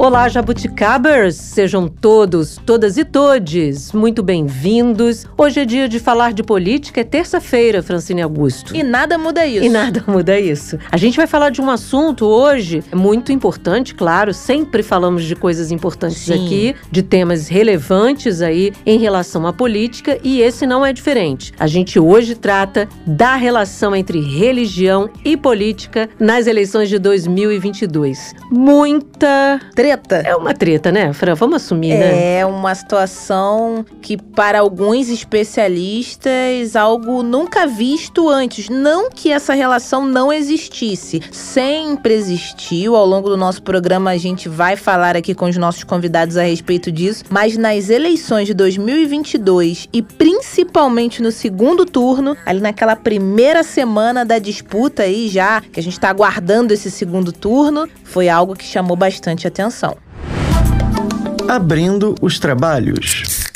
Olá, jabuticabers! Sejam todos, todas e todes muito bem-vindos. Hoje é dia de falar de política, é terça-feira, Francine Augusto. E nada muda isso. E nada muda isso. A gente vai falar de um assunto hoje muito importante, claro, sempre falamos de coisas importantes Sim. aqui, de temas relevantes aí em relação à política, e esse não é diferente. A gente hoje trata da relação entre religião e política nas eleições de 2022. Muita Treta. é uma treta, né, Fran? Vamos assumir, né? É uma situação que, para alguns especialistas, algo nunca visto antes. Não que essa relação não existisse, sempre existiu. Ao longo do nosso programa, a gente vai falar aqui com os nossos convidados a respeito disso. Mas nas eleições de 2022 e principalmente no segundo turno, ali naquela primeira semana da disputa aí já, que a gente tá aguardando esse segundo turno, foi algo que chamou bastante atenção. Abrindo os trabalhos.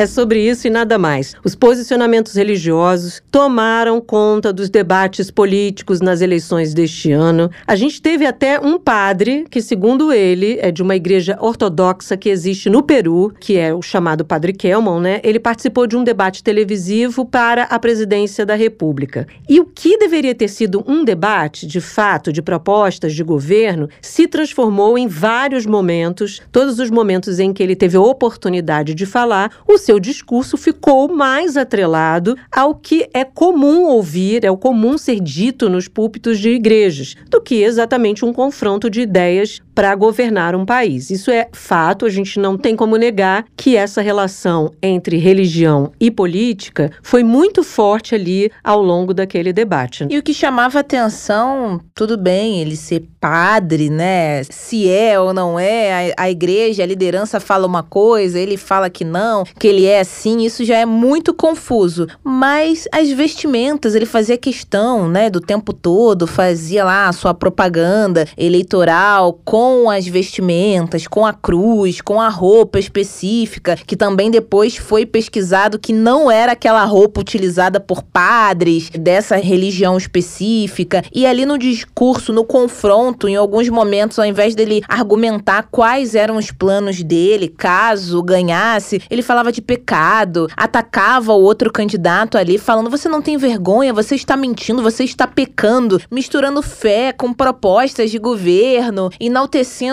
É sobre isso e nada mais. Os posicionamentos religiosos tomaram conta dos debates políticos nas eleições deste ano. A gente teve até um padre que, segundo ele, é de uma igreja ortodoxa que existe no Peru, que é o chamado Padre Kelman, né? Ele participou de um debate televisivo para a presidência da República. E o que deveria ter sido um debate, de fato, de propostas de governo, se transformou em vários momentos, todos os momentos em que ele teve a oportunidade de falar, o seu discurso ficou mais atrelado ao que é comum ouvir, é o comum ser dito nos púlpitos de igrejas, do que exatamente um confronto de ideias para governar um país. Isso é fato, a gente não tem como negar que essa relação entre religião e política foi muito forte ali ao longo daquele debate. E o que chamava atenção, tudo bem, ele ser padre, né? Se é ou não é, a, a igreja, a liderança fala uma coisa, ele fala que não, que ele é assim, isso já é muito confuso. Mas as vestimentas, ele fazia questão, né, do tempo todo, fazia lá a sua propaganda eleitoral com as vestimentas, com a cruz, com a roupa específica, que também depois foi pesquisado que não era aquela roupa utilizada por padres dessa religião específica. E ali no discurso, no confronto, em alguns momentos, ao invés dele argumentar quais eram os planos dele, caso ganhasse, ele falava de pecado, atacava o outro candidato ali, falando: você não tem vergonha, você está mentindo, você está pecando, misturando fé com propostas de governo, enaltecendo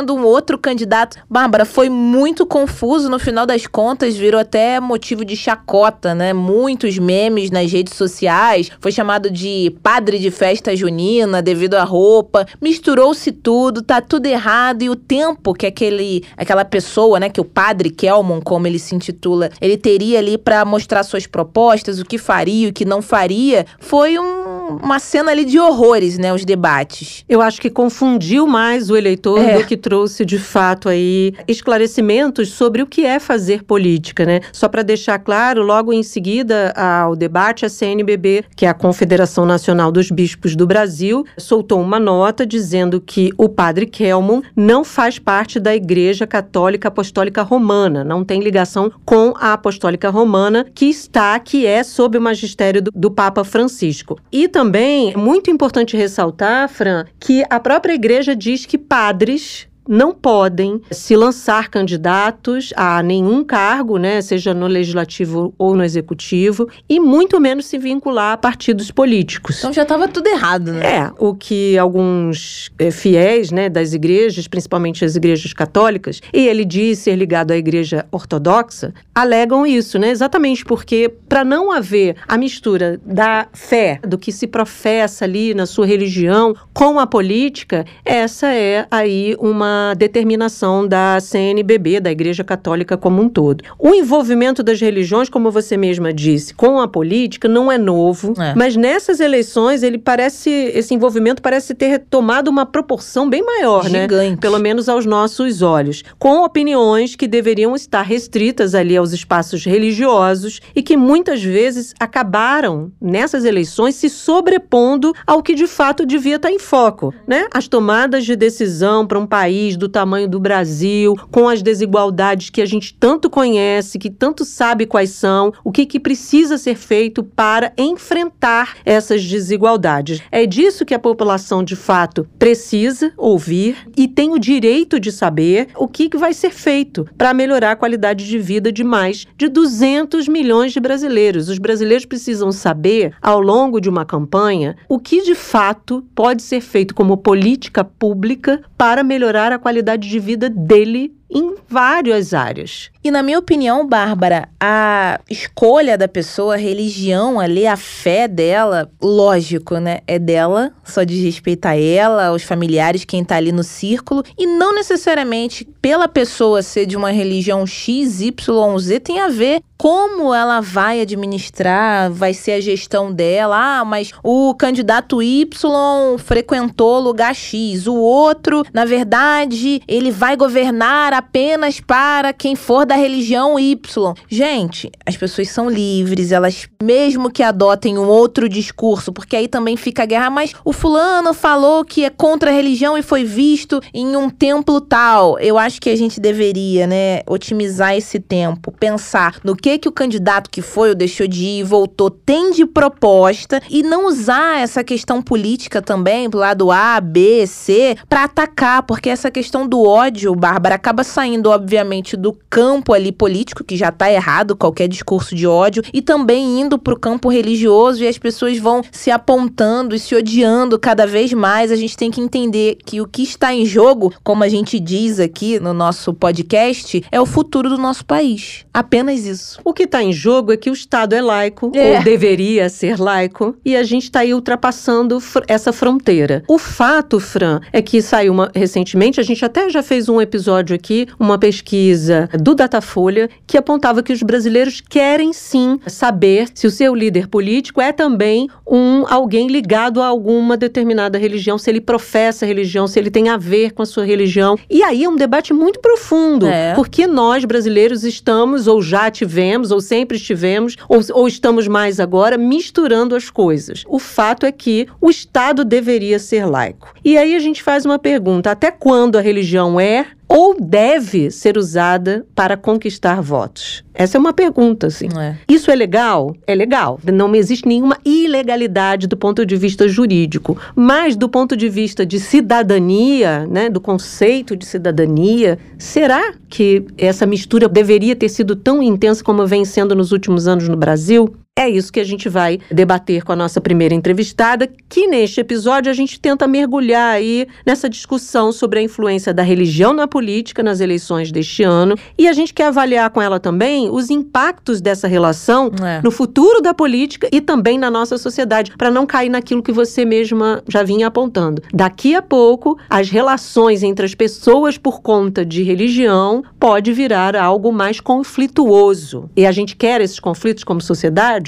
um outro candidato. Bárbara, foi muito confuso no final das contas, virou até motivo de chacota, né? Muitos memes nas redes sociais, foi chamado de padre de festa junina devido à roupa, misturou-se tudo, tá tudo errado e o tempo que aquele aquela pessoa, né, que o padre Kelmon, como ele se intitula, ele teria ali para mostrar suas propostas, o que faria, o que não faria, foi um- uma cena ali de horrores, né, os debates. Eu acho que confundiu mais o eleitor É. que trouxe de fato aí esclarecimentos sobre o que é fazer política, né? Só para deixar claro, logo em seguida ao debate, a CNBB, que é a Confederação Nacional dos Bispos do Brasil, soltou uma nota dizendo que o padre Kelmon não faz parte da Igreja Católica Apostólica Romana, não tem ligação com a Apostólica Romana, que está, que é sob o magistério do, do Papa Francisco. E também, é muito importante ressaltar, Fran, que a própria igreja diz que padres English não podem se lançar candidatos a nenhum cargo, né, seja no legislativo ou no executivo, e muito menos se vincular a partidos políticos. Então já tava tudo errado, né? É, o que alguns eh, fiéis né, das igrejas, principalmente as igrejas católicas, e ele diz ser ligado à igreja ortodoxa, alegam isso, né? Exatamente porque, para não haver a mistura da fé, do que se professa ali na sua religião, com a política, essa é aí uma determinação da CNBB, da Igreja Católica como um todo. O envolvimento das religiões, como você mesma disse, com a política não é novo, É. mas nessas eleições ele parece, esse envolvimento parece ter tomado uma proporção bem maior, né? Gigante. Pelo menos aos nossos olhos, com opiniões que deveriam estar restritas ali aos espaços religiosos e que muitas vezes acabaram nessas eleições se sobrepondo ao que de fato devia estar em foco, né? As tomadas de decisão para um país país do tamanho do Brasil, com as desigualdades que a gente tanto conhece, que tanto sabe quais são, o que, que precisa ser feito para enfrentar essas desigualdades. É disso que a população, de fato, precisa ouvir e tem o direito de saber o que, que vai ser feito para melhorar a qualidade de vida de mais de 200 milhões de brasileiros. Os brasileiros precisam saber, ao longo de uma campanha, o que de fato pode ser feito como política pública para melhorar a qualidade de vida dele em várias áreas. E na minha opinião, Bárbara, a escolha da pessoa, a religião ali, a fé dela, lógico, né? É dela, só diz respeito a ela, aos familiares, quem tá ali no círculo, e não necessariamente pela pessoa ser de uma religião X, Y, Z, tem a ver como ela vai administrar, vai ser a gestão dela. Ah, mas o candidato Y frequentou lugar X, o outro, na verdade, ele vai governar apenas para quem for da religião Y. Gente, as pessoas são livres, elas mesmo que adotem um outro discurso, porque aí também fica a guerra, mas o fulano falou que é contra a religião e foi visto em um templo tal. Eu acho que a gente deveria, né, otimizar esse tempo, pensar no que que o candidato que foi ou deixou de ir, voltou, tem de proposta e não usar essa questão política também, do lado A, B, C, para atacar, porque essa questão do ódio, Bárbara, acaba saindo, obviamente, do campo ali político, que já tá errado qualquer discurso de ódio, e também indo pro campo religioso e as pessoas vão se apontando e se odiando cada vez mais. A gente tem que entender que o que está em jogo, como a gente diz aqui no nosso podcast, é o futuro do nosso país. Apenas isso. O que está em jogo é que o Estado é laico, é. ou deveria ser laico, e a gente está aí ultrapassando essa fronteira. O fato, Fran, é que saiu uma, recentemente, a gente até já fez um episódio aqui uma pesquisa do Datafolha que apontava que os brasileiros querem sim saber se o seu líder político é também um alguém ligado a alguma determinada religião, se ele professa religião, se ele tem a ver com a sua religião. E aí é um debate muito profundo, é. porque nós brasileiros estamos ou já tivemos ou sempre estivemos ou, ou estamos mais agora misturando as coisas. O fato é que o Estado deveria ser laico. E aí a gente faz uma pergunta: até quando a religião é ou deve ser usada para conquistar votos? Essa é uma pergunta, assim. É. Isso é legal? É legal. Não existe nenhuma ilegalidade do ponto de vista jurídico. Mas do ponto de vista de cidadania, né, do conceito de cidadania, será que essa mistura deveria ter sido tão intensa como vem sendo nos últimos anos no Brasil? É isso que a gente vai debater com a nossa primeira entrevistada, que neste episódio a gente tenta mergulhar aí nessa discussão sobre a influência da religião na política nas eleições deste ano. E a gente quer avaliar com ela também os impactos dessa relação é. no futuro da política e também na nossa sociedade, para não cair naquilo que você mesma já vinha apontando. Daqui a pouco, as relações entre as pessoas por conta de religião pode virar algo mais conflituoso. E a gente quer esses conflitos como sociedade?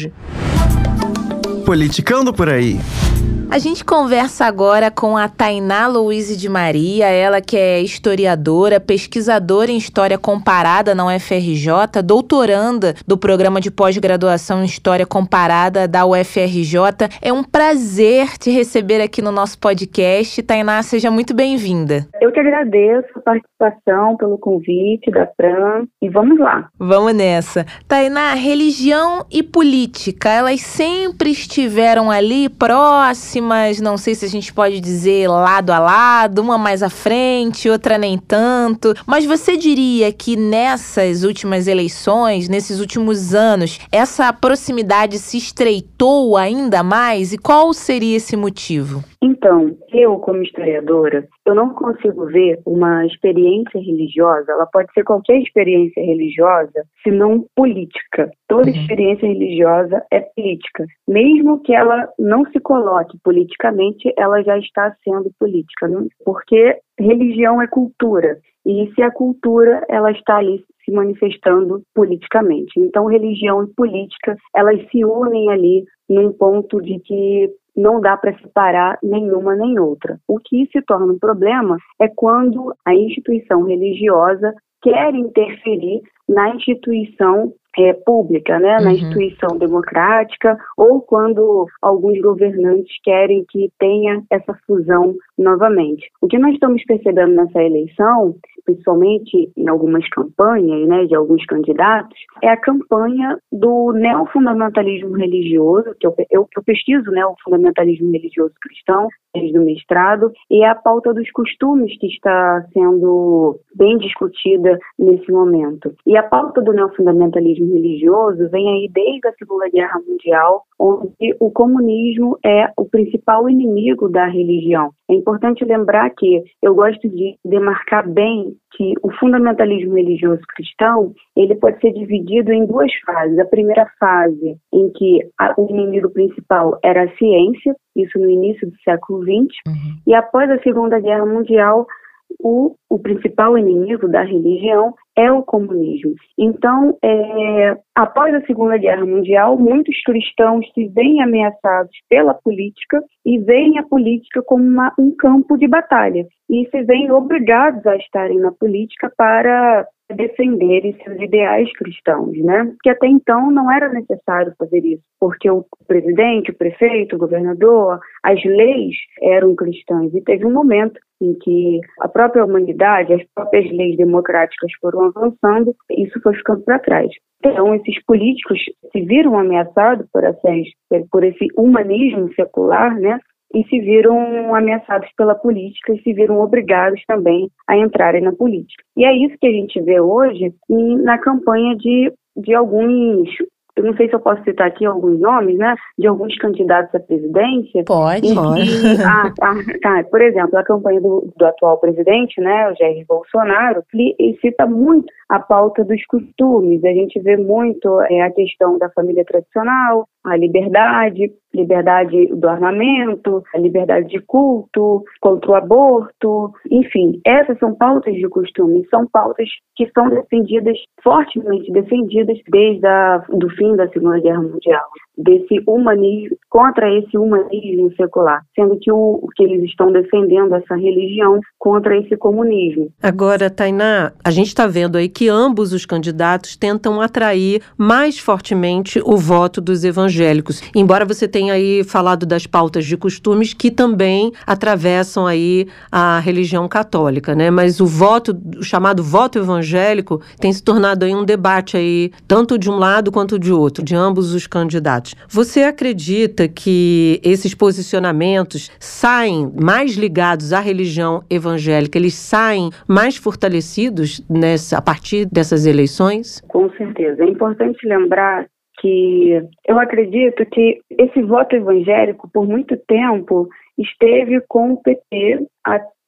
Politicando por aí. A gente conversa agora com a Tainá Luiz de Maria, ela que é historiadora, pesquisadora em História Comparada na UFRJ, doutoranda do programa de pós-graduação em História Comparada da UFRJ. É um prazer te receber aqui no nosso podcast. Tainá, seja muito bem-vinda. Eu que agradeço a participação, pelo convite da Fran e vamos lá. Vamos nessa. Tainá, religião e política, elas sempre estiveram ali próximas próximas, não sei se a gente pode dizer lado a lado, uma mais à frente, outra nem tanto. Mas você diria que nessas últimas eleições, nesses últimos anos, essa proximidade se estreitou ainda mais? E qual seria esse motivo? Então, eu, como historiadora, eu não consigo ver uma experiência religiosa, ela pode ser qualquer experiência religiosa, se não política. Toda uhum. experiência religiosa é política. Mesmo que ela não se coloque politicamente, ela já está sendo política, né? porque religião é cultura. E se a cultura, ela está ali se manifestando politicamente. Então, religião e política, elas se unem ali num ponto de que não dá para separar nenhuma nem outra. O que se torna um problema é quando a instituição religiosa quer interferir na instituição é, pública, né, na uhum. instituição democrática, ou quando alguns governantes querem que tenha essa fusão novamente. O que nós estamos percebendo nessa eleição, principalmente em algumas campanhas, né, de alguns candidatos, é a campanha do neofundamentalismo religioso, que eu, eu, eu pesquiso né, o fundamentalismo religioso cristão desde o mestrado, e é a pauta dos costumes que está sendo bem discutida nesse momento. E a pauta do neofundamentalismo religioso vem aí desde a Segunda Guerra Mundial, onde o comunismo é o principal inimigo da religião. É importante lembrar que eu gosto de demarcar bem que o fundamentalismo religioso cristão ele pode ser dividido em duas fases. A primeira fase, em que a, o inimigo principal era a ciência, isso no início do século XX, uhum. e após a Segunda Guerra Mundial, o, o principal inimigo da religião é o comunismo. Então, é, após a Segunda Guerra Mundial, muitos cristãos se veem ameaçados pela política e veem a política como uma, um campo de batalha e se veem obrigados a estarem na política para defenderem seus ideais cristãos, né? Que até então não era necessário fazer isso, porque o presidente, o prefeito, o governador, as leis eram cristãs e teve um momento em que a própria humanidade, as próprias leis democráticas foram avançando, e isso foi ficando para trás. Então, esses políticos se viram ameaçados por, essas, por esse humanismo secular, né? E se viram ameaçados pela política e se viram obrigados também a entrarem na política. E é isso que a gente vê hoje na campanha de, de alguns eu não sei se eu posso citar aqui alguns nomes, né, de alguns candidatos à presidência. Pode, pode. ah, tá, tá, por exemplo, a campanha do, do, atual presidente, né, o Jair Bolsonaro, ele, ele, cita muito a pauta dos costumes. A gente vê muito é, a questão da família tradicional, a liberdade, liberdade do armamento, a liberdade de culto, contra o aborto, enfim, essas são pautas de costume, são pautas que são defendidas, fortemente defendidas desde a, do fim da Segunda Guerra Mundial, desse humanismo, contra esse humanismo secular, sendo que o que eles estão defendendo essa religião contra esse comunismo. Agora, Tainá, a gente está vendo aí que ambos os candidatos tentam atrair mais fortemente o voto dos evangélicos, embora você tenha aí falado das pautas de costumes que também atravessam aí a religião católica, né? Mas o voto, o chamado voto evangélico, tem se tornado aí um debate aí, tanto de um lado quanto de outro, de ambos os candidatos. Você acredita que esses posicionamentos saem mais ligados à religião evangélica, eles saem mais fortalecidos nessa, a partir dessas eleições? Com certeza. É importante lembrar que eu acredito que esse voto evangélico, por muito tempo, esteve com o PT até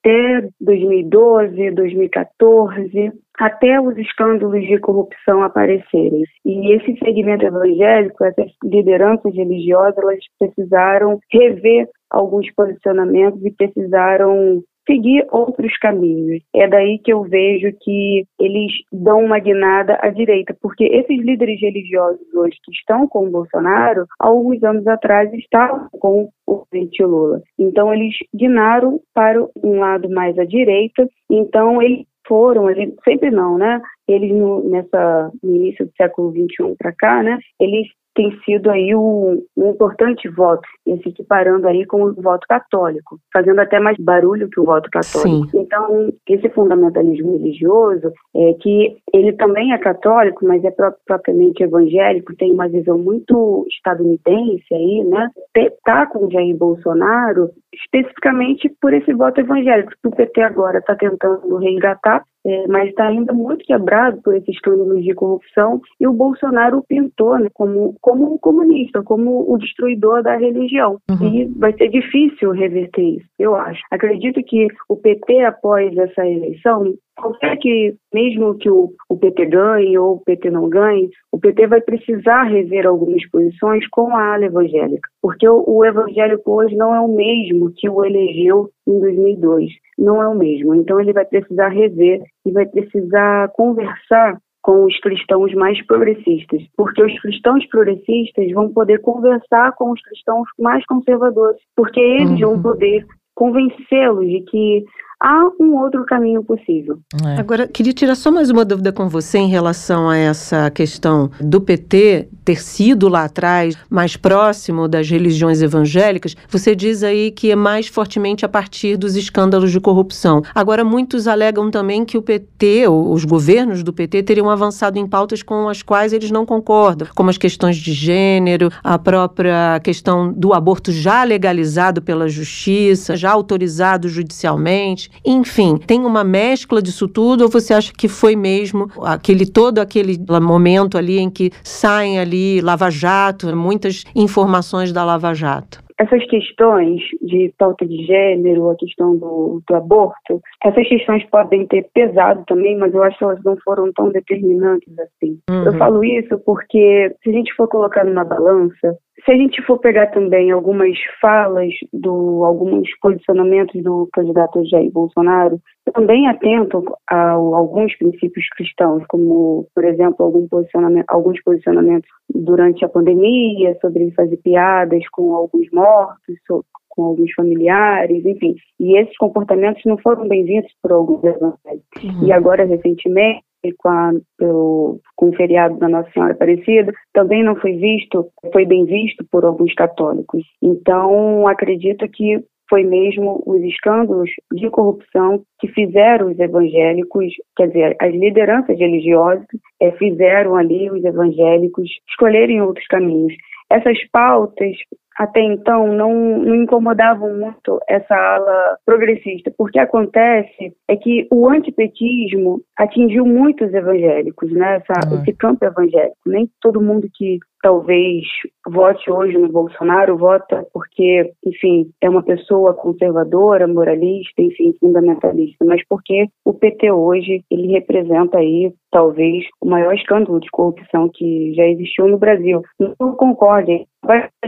2012, 2014, até os escândalos de corrupção aparecerem. E esse segmento evangélico, essas lideranças religiosas, elas precisaram rever alguns posicionamentos e precisaram seguir outros caminhos. É daí que eu vejo que eles dão uma guinada à direita, porque esses líderes religiosos hoje que estão com o Bolsonaro, há alguns anos atrás estavam com o presidente Lula. Então eles guinaram para um lado mais à direita, então eles foram, eles, sempre não, né? Eles no, nessa, no início do século XXI para cá, né? Eles tem sido aí um, um, importante voto, se equiparando aí com o voto católico, fazendo até mais barulho que o voto católico. Sim. Então, esse fundamentalismo religioso, é que ele também é católico, mas é propriamente evangélico, tem uma visão muito estadunidense aí, né? Tá com o Jair Bolsonaro, especificamente por esse voto evangélico, que o PT agora está tentando resgatar, é, mas está ainda muito quebrado por esses escândalos de corrupção, e o Bolsonaro o pintou né, como, como um comunista, como o destruidor da religião. Uhum. E vai ser difícil reverter isso, eu acho. Acredito que o PT, após essa eleição, qualquer que, mesmo que o, o PT ganhe ou o PT não ganhe, o PT vai precisar rever algumas posições com a ala evangélica, porque o, o evangélico hoje não é o mesmo que o elegeu em 2002, não é o mesmo. Então ele vai precisar rever e vai precisar conversar com os cristãos mais progressistas, porque os cristãos progressistas vão poder conversar com os cristãos mais conservadores, porque eles uhum. vão poder convencê-los de que há um outro caminho possível. É. Agora, queria tirar só mais uma dúvida com você em relação a essa questão do PT ter sido lá atrás mais próximo das religiões evangélicas. Você diz aí que é mais fortemente a partir dos escândalos de corrupção. Agora, muitos alegam também que o PT, os governos do PT, teriam avançado em pautas com as quais eles não concordam, como as questões de gênero, a própria questão do aborto já legalizado pela justiça, já autorizado judicialmente. Enfim, tem uma mescla disso tudo ou você acha que foi mesmo aquele todo aquele momento ali em que saem ali Lava Jato, muitas informações da Lava Jato? Essas questões de pauta de gênero, a questão do, do, aborto, essas questões podem ter pesado também, mas eu acho que elas não foram tão determinantes assim. Uhum. Eu falo isso porque se a gente for colocar numa balança, se a gente for pegar também algumas falas, do, alguns posicionamentos do candidato Jair Bolsonaro, também atento a, alguns princípios cristãos, como, por exemplo, algum posicionamento, alguns posicionamentos durante a pandemia sobre fazer piadas com alguns mortos, com alguns familiares, enfim. E esses comportamentos não foram bem-vindos por alguns evangélicos. Uhum. E agora, recentemente, com, a, pelo, com o feriado da Nossa Senhora Aparecida, também não foi visto, foi bem visto por alguns católicos. Então, acredito que foi mesmo os escândalos de corrupção que fizeram os evangélicos, quer dizer, as lideranças religiosas é, fizeram ali os evangélicos escolherem outros caminhos. Essas pautas até então não, não incomodavam muito essa ala progressista, porque acontece é que o antipetismo atingiu muitos evangélicos, né? Essa, uhum. Esse campo evangélico. Nem todo mundo que talvez vote hoje no Bolsonaro vota porque, enfim, é uma pessoa conservadora, moralista, enfim, fundamentalista, mas porque o PT hoje ele representa aí talvez o maior escândalo de corrupção que já existiu no Brasil. Não concordem,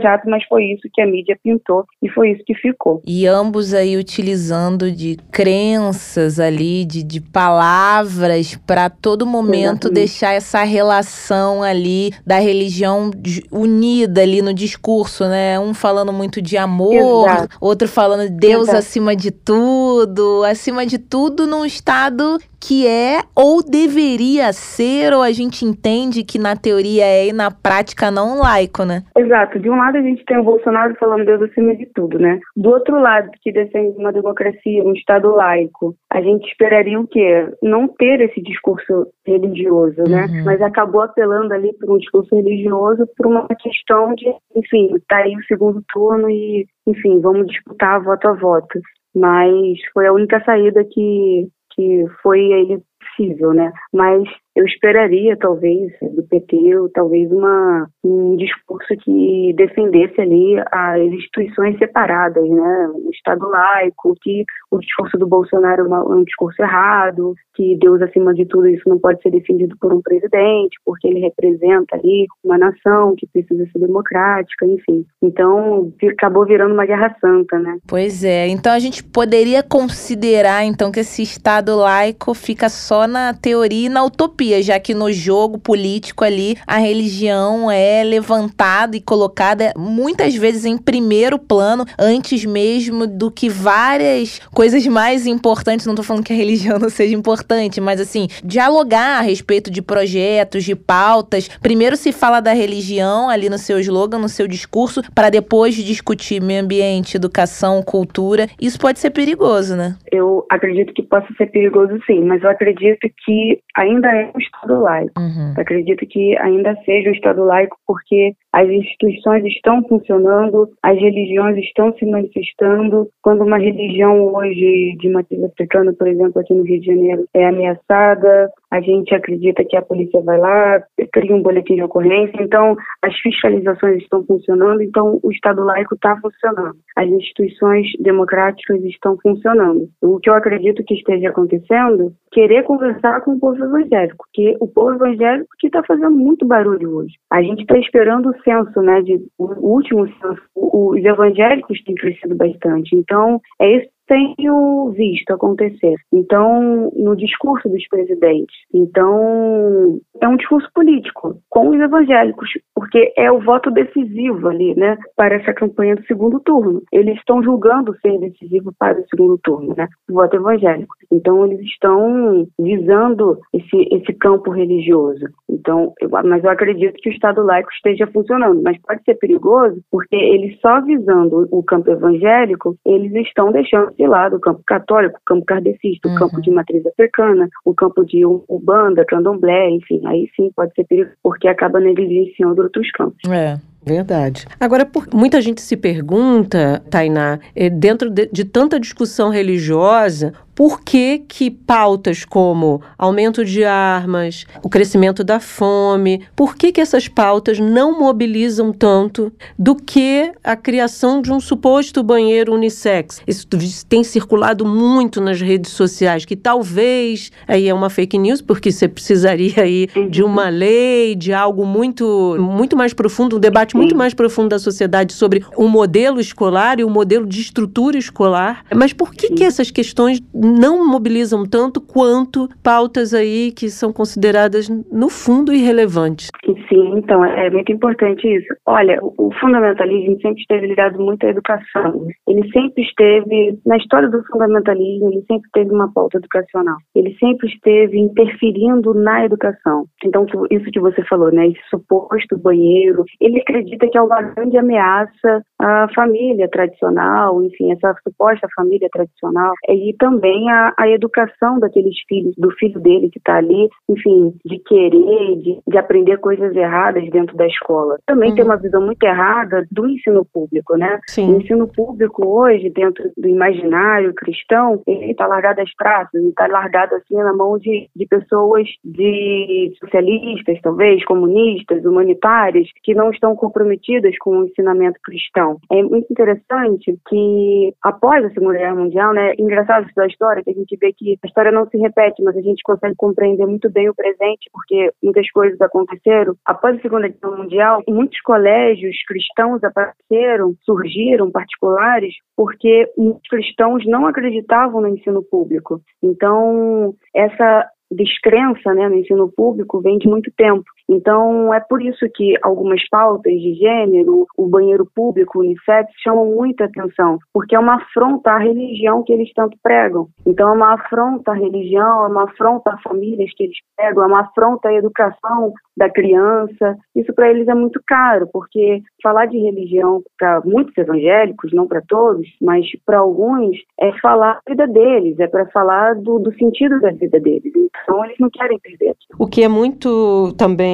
jato, mas foi isso que a mídia pintou e foi isso que ficou. E ambos aí utilizando de crenças ali, de, de palavras para todo momento Exatamente. deixar essa relação ali da religião unida ali no discurso, né? Um falando muito de amor, Exato. outro falando de Deus Exato. acima de tudo, acima de tudo num estado que é ou deveria ser, ou a gente entende que na teoria é e na prática não laico, né? Exato. De um lado a gente tem o Bolsonaro falando Deus acima de tudo, né? Do outro lado, que defende uma democracia, um Estado laico, a gente esperaria o quê? Não ter esse discurso religioso, né? Uhum. Mas acabou apelando ali para um discurso religioso por uma questão de, enfim, tá aí o segundo turno e, enfim, vamos disputar voto a voto. Mas foi a única saída que que foi ele possível, né? Mas eu esperaria, talvez, do PT, ou talvez uma, um discurso que defendesse ali as instituições separadas, né? O Estado laico, que o discurso do Bolsonaro é, é um discurso errado, que Deus, acima de tudo, isso não pode ser defendido por um presidente, porque ele representa ali uma nação que precisa ser democrática, enfim. Então, acabou virando uma guerra santa, né? Pois é. Então, a gente poderia considerar, então, que esse Estado laico fica só na teoria e na utopia já que no jogo político ali a religião é levantada e colocada muitas vezes em primeiro plano, antes mesmo do que várias coisas mais importantes. Não tô falando que a religião não seja importante, mas assim, dialogar a respeito de projetos, de pautas. Primeiro se fala da religião ali no seu slogan, no seu discurso, para depois discutir meio ambiente, educação, cultura. Isso pode ser perigoso, né? Eu acredito que possa ser perigoso sim, mas eu acredito que ainda é um Estado laico. Uhum. Acredito que ainda seja um Estado laico porque as instituições estão funcionando, as religiões estão se manifestando. Quando uma religião hoje de matriz africana, por exemplo, aqui no Rio de Janeiro, é ameaçada, a gente acredita que a polícia vai lá, cria um boletim de ocorrência. Então, as fiscalizações estão funcionando, então o Estado laico está funcionando. As instituições democráticas estão funcionando. O que eu acredito que esteja acontecendo, querer conversar com o povo evangélico porque o povo evangélico que está fazendo muito barulho hoje. A gente está esperando o censo, né? De, o último censo. Os evangélicos têm crescido bastante. Então, é isso tenho visto acontecer. Então, no discurso dos presidentes. Então, é um discurso político. com os evangélicos, porque é o voto decisivo ali, né, para essa campanha do segundo turno. Eles estão julgando ser decisivo para o segundo turno, né, o voto evangélico. Então eles estão visando esse esse campo religioso. Então, eu, mas eu acredito que o Estado laico esteja funcionando, mas pode ser perigoso porque eles só visando o campo evangélico, eles estão deixando lado o campo católico, o campo kardecista, uhum. o campo de matriz africana, o campo de Ubanda, Candomblé, enfim, aí sim pode ser perigoso, porque acaba negligenciando outros campos. É. Verdade. Agora, por, muita gente se pergunta, Tainá, eh, dentro de, de tanta discussão religiosa, por que, que pautas como aumento de armas, o crescimento da fome, por que, que essas pautas não mobilizam tanto do que a criação de um suposto banheiro unissex? Isso tem circulado muito nas redes sociais, que talvez aí é uma fake news, porque você precisaria aí de uhum. uma lei, de algo muito, muito mais profundo, um debate muito mais profundo da sociedade sobre o modelo escolar e o modelo de estrutura escolar. Mas por que, que essas questões não mobilizam tanto quanto pautas aí que são consideradas, no fundo, irrelevantes. Sim, então, é muito importante isso. Olha, o fundamentalismo sempre esteve ligado muito à educação. Ele sempre esteve, na história do fundamentalismo, ele sempre teve uma pauta educacional. Ele sempre esteve interferindo na educação. Então, isso que você falou, né, esse suposto banheiro, ele acredita que é uma grande ameaça à família tradicional, enfim, essa suposta família tradicional, e também a a, educação daqueles filhos, do filho dele que está ali, enfim, de querer, de, de, aprender coisas erradas dentro da escola. Também uhum. tem uma visão muito errada do ensino público, né? Sim. O ensino público hoje, dentro do imaginário cristão, ele está largado às praças, ele está largado assim na mão de, de pessoas de socialistas, talvez, comunistas, humanitárias, que não estão comprometidas com o ensinamento cristão. É muito interessante que após a Segunda Guerra Mundial, né, engraçado da história, que a gente vê que a história não se repete, mas a gente consegue compreender muito bem o presente, porque muitas coisas aconteceram. Após a Segunda Guerra Mundial, muitos colégios cristãos apareceram, surgiram, particulares, porque muitos cristãos não acreditavam no ensino público. Então, essa descrença né, no ensino público vem de muito tempo. Então, é por isso que algumas pautas de gênero, o banheiro público, o unissex, chamam muita atenção, porque é uma afronta à religião que eles tanto pregam. Então, é uma afronta à religião, é uma afronta às famílias que eles pregam, é uma afronta à educação da criança. Isso para eles é muito caro, porque falar de religião para muitos evangélicos, não para todos, mas para alguns, é falar da vida deles, é para falar do, do sentido da vida deles. Então, eles não querem perder. O que é muito também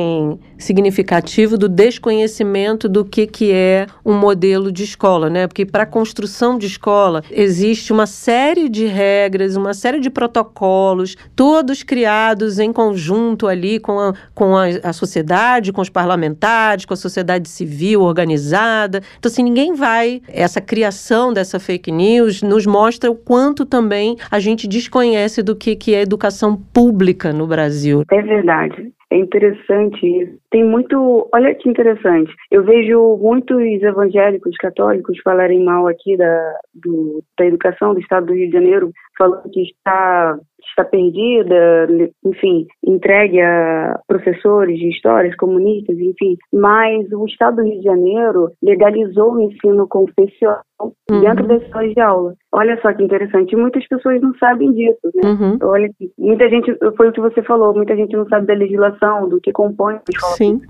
significativo do desconhecimento do que, que é um modelo de escola, né? Porque para a construção de escola existe uma série de regras, uma série de protocolos, todos criados em conjunto ali com a, com a, a sociedade, com os parlamentares, com a sociedade civil organizada. Então, assim, ninguém vai. Essa criação dessa fake news nos mostra o quanto também a gente desconhece do que, que é educação pública no Brasil. É verdade. É interessante isso. Tem muito. Olha que interessante. Eu vejo muitos evangélicos católicos falarem mal aqui da, do, da educação do estado do Rio de Janeiro, falando que está está perdida, enfim, entregue a professores de histórias comunistas, enfim. Mas o Estado do Rio de Janeiro legalizou o ensino confessional uhum. dentro das salas de aula. Olha só que interessante. Muitas pessoas não sabem disso, né? Uhum. Olha, muita gente, foi o que você falou, muita gente não sabe da legislação, do que compõe a escola Sim,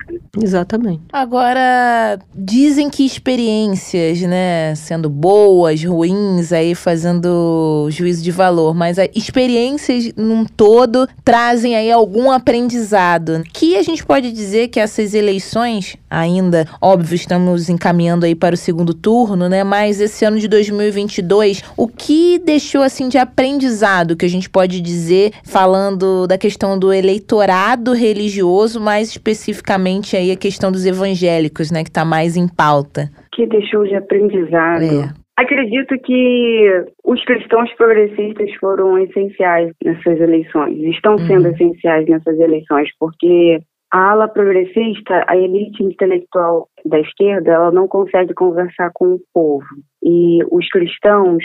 exatamente. Agora, dizem que experiências, né, sendo boas, ruins, aí fazendo juízo de valor, mas a experiências num todo trazem aí algum aprendizado. Que a gente pode dizer que essas eleições, ainda, óbvio, estamos encaminhando aí para o segundo turno, né, mas esse ano de 2022, o que deixou assim de aprendizado que a gente pode dizer falando da questão do eleitorado religioso, mais especificamente aí a questão dos evangélicos, né, que está mais em pauta? Que deixou de aprendizado. É. Acredito que os cristãos progressistas foram essenciais nessas eleições, estão sendo uhum. essenciais nessas eleições, porque a ala progressista, a elite intelectual da esquerda, ela não consegue conversar com o povo. E os cristãos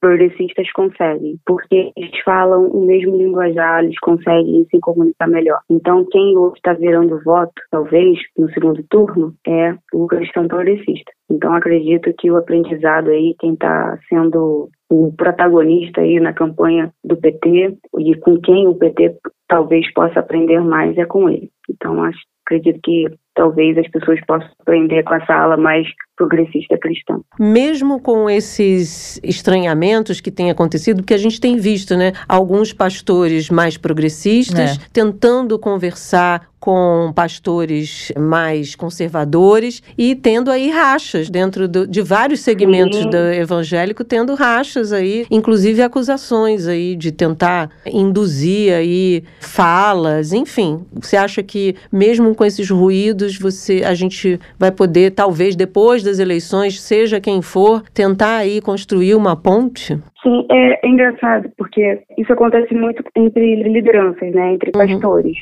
progressistas conseguem, porque eles falam o mesmo linguajar, eles conseguem se comunicar melhor. Então, quem hoje está virando voto, talvez, no segundo turno, é o cristão progressista. Então, acredito que o aprendizado aí, quem está sendo o protagonista aí na campanha do PT e com quem o PT talvez possa aprender mais é com ele. Então, acho, acredito que talvez as pessoas possam aprender com essa ala mais progressista cristã. Mesmo com esses estranhamentos que têm acontecido, porque a gente tem visto, né, alguns pastores mais progressistas é. tentando conversar com pastores mais conservadores e tendo aí rachas dentro do, de vários segmentos Sim. do evangélico, tendo rachas aí, inclusive acusações aí de tentar induzir aí falas, enfim. Você acha que mesmo com esses ruídos, você a gente vai poder talvez depois das eleições, seja quem for, tentar aí construir uma ponte? Sim, é, é engraçado porque isso acontece muito entre lideranças, né, entre uhum. pastores.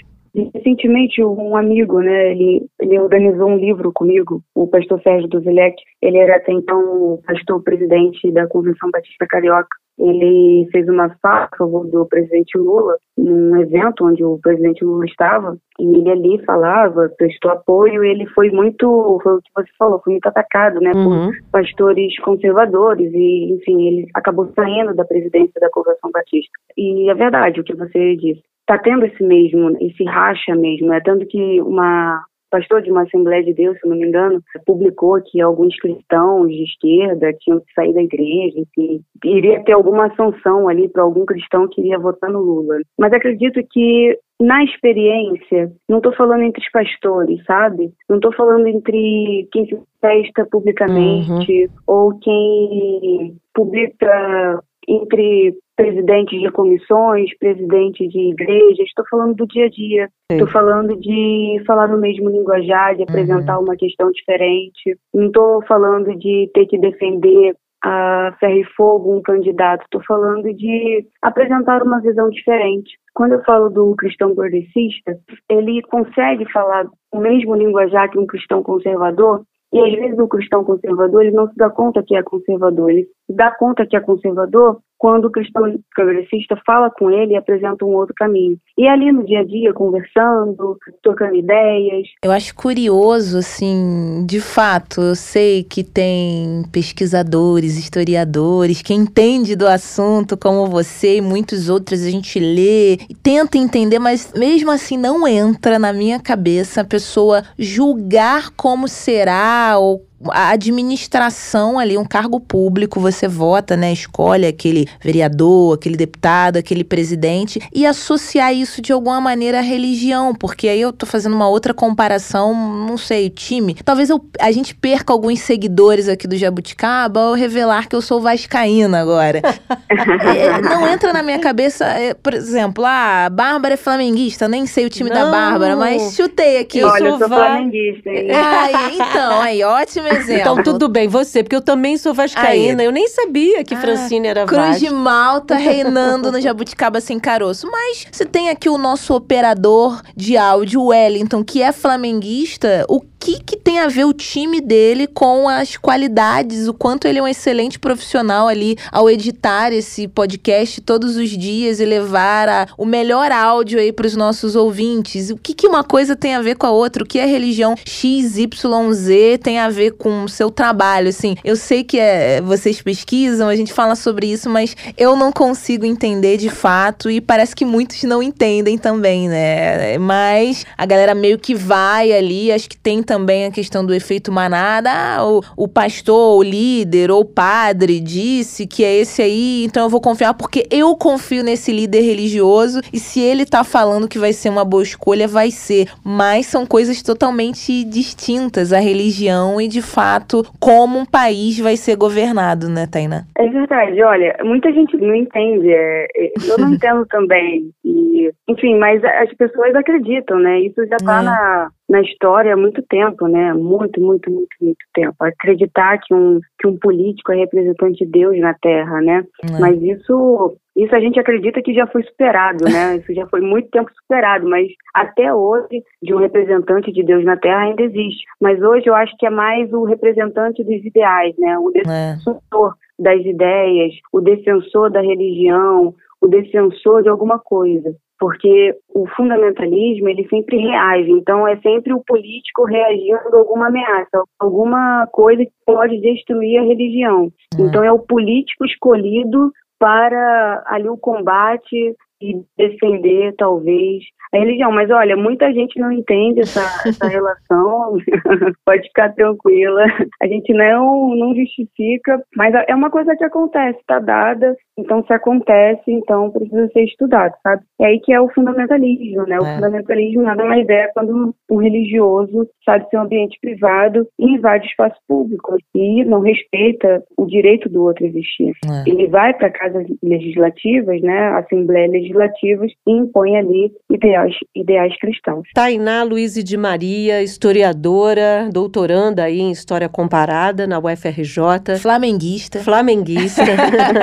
Recentemente, um amigo, né, ele, ele organizou um livro comigo, o pastor Sérgio Duzilek. Ele era até então o pastor presidente da Convenção Batista Carioca. Ele fez uma fala a favor do presidente Lula, num evento onde o presidente Lula estava, e ele ali falava, prestou apoio, e ele foi muito, foi o que você falou, foi muito atacado, né, uhum. por pastores conservadores, e, enfim, ele acabou saindo da presidência da Convenção Batista. E é verdade o que você disse está tendo esse mesmo, esse racha mesmo, é tanto que uma pastor de uma Assembleia de Deus, se não me engano, publicou que alguns cristãos de esquerda tinham que sair da igreja, enfim, iria ter alguma sanção ali para algum cristão que iria votar no Lula. Mas acredito que na experiência, não estou falando entre os pastores, sabe? Não estou falando entre quem se festa publicamente uhum. ou quem publica entre presidentes de comissões, presidentes de igrejas, estou falando do dia a dia, estou falando de falar no mesmo linguajar, de apresentar uhum. uma questão diferente, não estou falando de ter que defender a ferro e fogo um candidato, estou falando de apresentar uma visão diferente. Quando eu falo do cristão progressista, ele consegue falar o mesmo linguajar que um cristão conservador, e às vezes o cristão conservador ele não se dá conta que é conservador, ele se dá conta que é conservador quando o cristão progressista fala com ele e apresenta um outro caminho. E ali no dia a dia, conversando, trocando ideias. Eu acho curioso, assim, de fato, eu sei que tem pesquisadores, historiadores, que entende do assunto, como você e muitos outros, a gente lê tenta entender, mas mesmo assim não entra na minha cabeça a pessoa julgar como será ou a administração ali, um cargo público, você vota, né? Escolhe aquele vereador, aquele deputado, aquele presidente e associar isso de alguma maneira à religião, porque aí eu tô fazendo uma outra comparação, não sei, time. Talvez eu, a gente perca alguns seguidores aqui do Jabuticaba ao revelar que eu sou vascaína agora. é, não entra na minha cabeça, é, por exemplo, ah, a Bárbara é flamenguista, nem sei o time não. da Bárbara, mas chutei aqui. Olha, eu sou, eu sou flamenguista. Ai, então, aí, ótimo exemplo. Então, tudo bem, você, porque eu também sou vascaína. Aí. Eu nem sabia que ah, Francine era Cruz Vasco. de Malta reinando no Jabuticaba sem caroço. Mas você tem aqui o nosso operador de áudio, Wellington, que é flamenguista. O que, que tem a ver o time dele com as qualidades, o quanto ele é um excelente profissional ali ao editar esse podcast todos os dias e levar a, o melhor áudio aí para os nossos ouvintes. O que, que uma coisa tem a ver com a outra? O que a religião XYZ tem a ver com o seu trabalho? Assim, eu sei que é, vocês pesquisam, a gente fala sobre isso, mas eu não consigo entender de fato e parece que muitos não entendem também, né? Mas a galera meio que vai ali, acho que tem também a questão do efeito manada. Ah, o, o pastor, o líder ou o padre disse que é esse aí, então eu vou confiar porque eu confio nesse líder religioso e se ele tá falando que vai ser uma boa escolha, vai ser. Mas são coisas totalmente distintas, a religião e de fato como um país vai ser governado, né, Taina? É verdade, olha, muita gente não entende, é, é eu não entendo também. E, enfim, mas as pessoas acreditam, né? Isso já tá é. na na história há muito tempo, né? Muito, muito, muito, muito tempo. Acreditar que um, que um político é representante de Deus na Terra, né? Uhum. Mas isso, isso a gente acredita que já foi superado, né? Isso já foi muito tempo superado, mas até hoje, de um representante de Deus na Terra ainda existe. Mas hoje eu acho que é mais o representante dos ideais, né? O defensor. É das ideias, o defensor da religião, o defensor de alguma coisa porque o fundamentalismo ele sempre reage, então é sempre o político reagindo a alguma ameaça, alguma coisa que pode destruir a religião. É. Então é o político escolhido para ali o combate e defender talvez a religião. Mas olha, muita gente não entende essa, essa relação, pode ficar tranquila. A gente não, não justifica, mas é uma coisa que acontece, está dada, então se acontece, então precisa ser estudado, sabe? É aí que é o fundamentalismo, né? O é. fundamentalismo nada mais é quando um religioso sabe ser um ambiente privado e invade espaço público e não respeita o direito do outro existir. É. Ele vai para casas legislativas, né, assembleias legislativas e impõe ali ideais ideais, cristãos. Tainá Luiz de Maria, historiadora, doutoranda aí em História Comparada na UFRJ. Flamenguista. Flamenguista.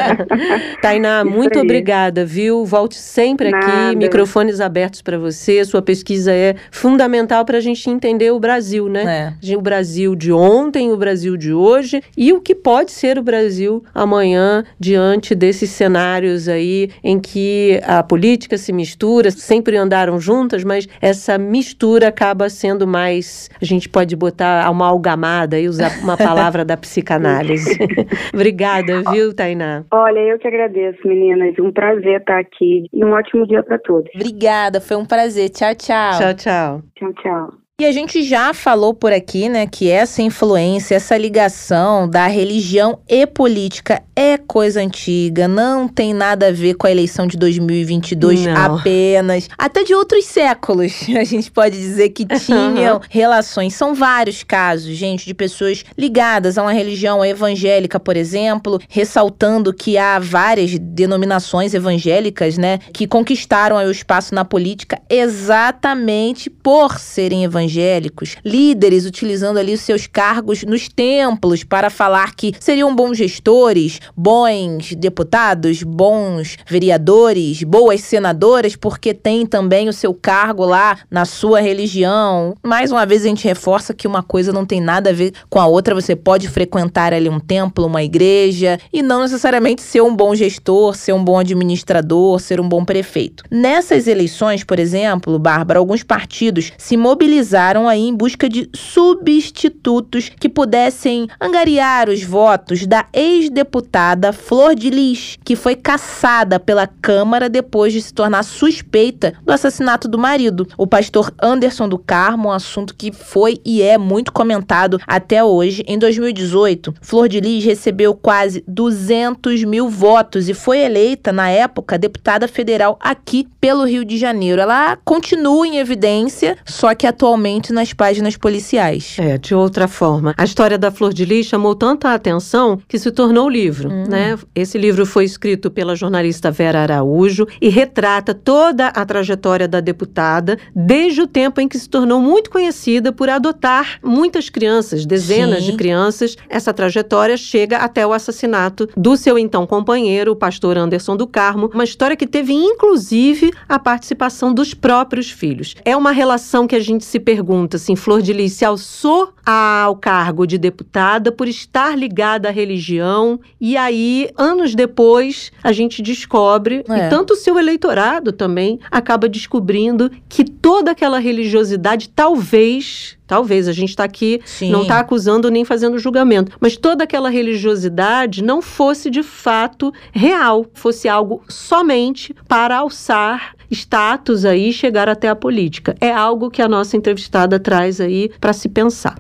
Tainá, muito obrigada, viu? Volte sempre Nada. aqui, microfones abertos para você. Sua pesquisa é fundamental para a gente entender o Brasil, né? É. O Brasil de ontem, o Brasil de hoje e o que pode ser o Brasil amanhã diante desses cenários aí em que a política se mistura, sempre andar trabalharam juntas, mas essa mistura acaba sendo mais. A gente pode botar uma algamada e usar uma palavra da psicanálise. Obrigada, viu, Tainá? Olha, eu que agradeço, meninas. Um prazer estar aqui e um ótimo dia para todos. Obrigada, foi um prazer. Tchau, tchau. Tchau, tchau. Tchau, tchau. E a gente já falou por aqui, né, que essa influência, essa ligação da religião e política é coisa antiga, não tem nada a ver com a eleição de 2022 não. apenas. Até de outros séculos, a gente pode dizer que tinham relações. São vários casos, gente, de pessoas ligadas a uma religião evangélica, por exemplo, ressaltando que há várias denominações evangélicas, né, que conquistaram o espaço na política exatamente por serem evangélicas evangélicos, líderes utilizando ali os seus cargos nos templos para falar que seriam bons gestores, bons deputados, bons vereadores, boas senadoras, porque tem também o seu cargo lá na sua religião. Mais uma vez a gente reforça que uma coisa não tem nada a ver com a outra. Você pode frequentar ali um templo, uma igreja e não necessariamente ser um bom gestor, ser um bom administrador, ser um bom prefeito. Nessas eleições, por exemplo, Bárbara, alguns partidos se mobilizaram aí em busca de substitutos que pudessem angariar os votos da ex-deputada Flor de Lis, que foi caçada pela Câmara depois de se tornar suspeita do assassinato do marido, o pastor Anderson do Carmo, um assunto que foi e é muito comentado até hoje. Em 2018, Flor de Lis recebeu quase 200 mil votos e foi eleita, na época, deputada federal aqui pelo Rio de Janeiro. Ela continua em evidência, só que atualmente nas páginas policiais. É, de outra forma. A história da Flor de Lis chamou tanta atenção que se tornou livro, uhum. né? Esse livro foi escrito pela jornalista Vera Araújo e retrata toda a trajetória da deputada desde o tempo em que se tornou muito conhecida por adotar muitas crianças, dezenas Sim. de crianças. Essa trajetória chega até o assassinato do seu então companheiro, o pastor Anderson do Carmo, uma história que teve inclusive a participação dos próprios filhos. É uma relação que a gente se pergunta assim: Flor de Lis se alçou ao cargo de deputada por estar ligada à religião, e aí, anos depois, a gente descobre, é. e tanto o seu eleitorado também acaba descobrindo que toda aquela religiosidade talvez Talvez, a gente está aqui, Sim. não está acusando nem fazendo julgamento, mas toda aquela religiosidade não fosse de fato real, fosse algo somente para alçar status aí e chegar até a política. É algo que a nossa entrevistada traz aí para se pensar.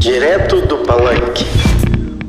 Direto do Palanque.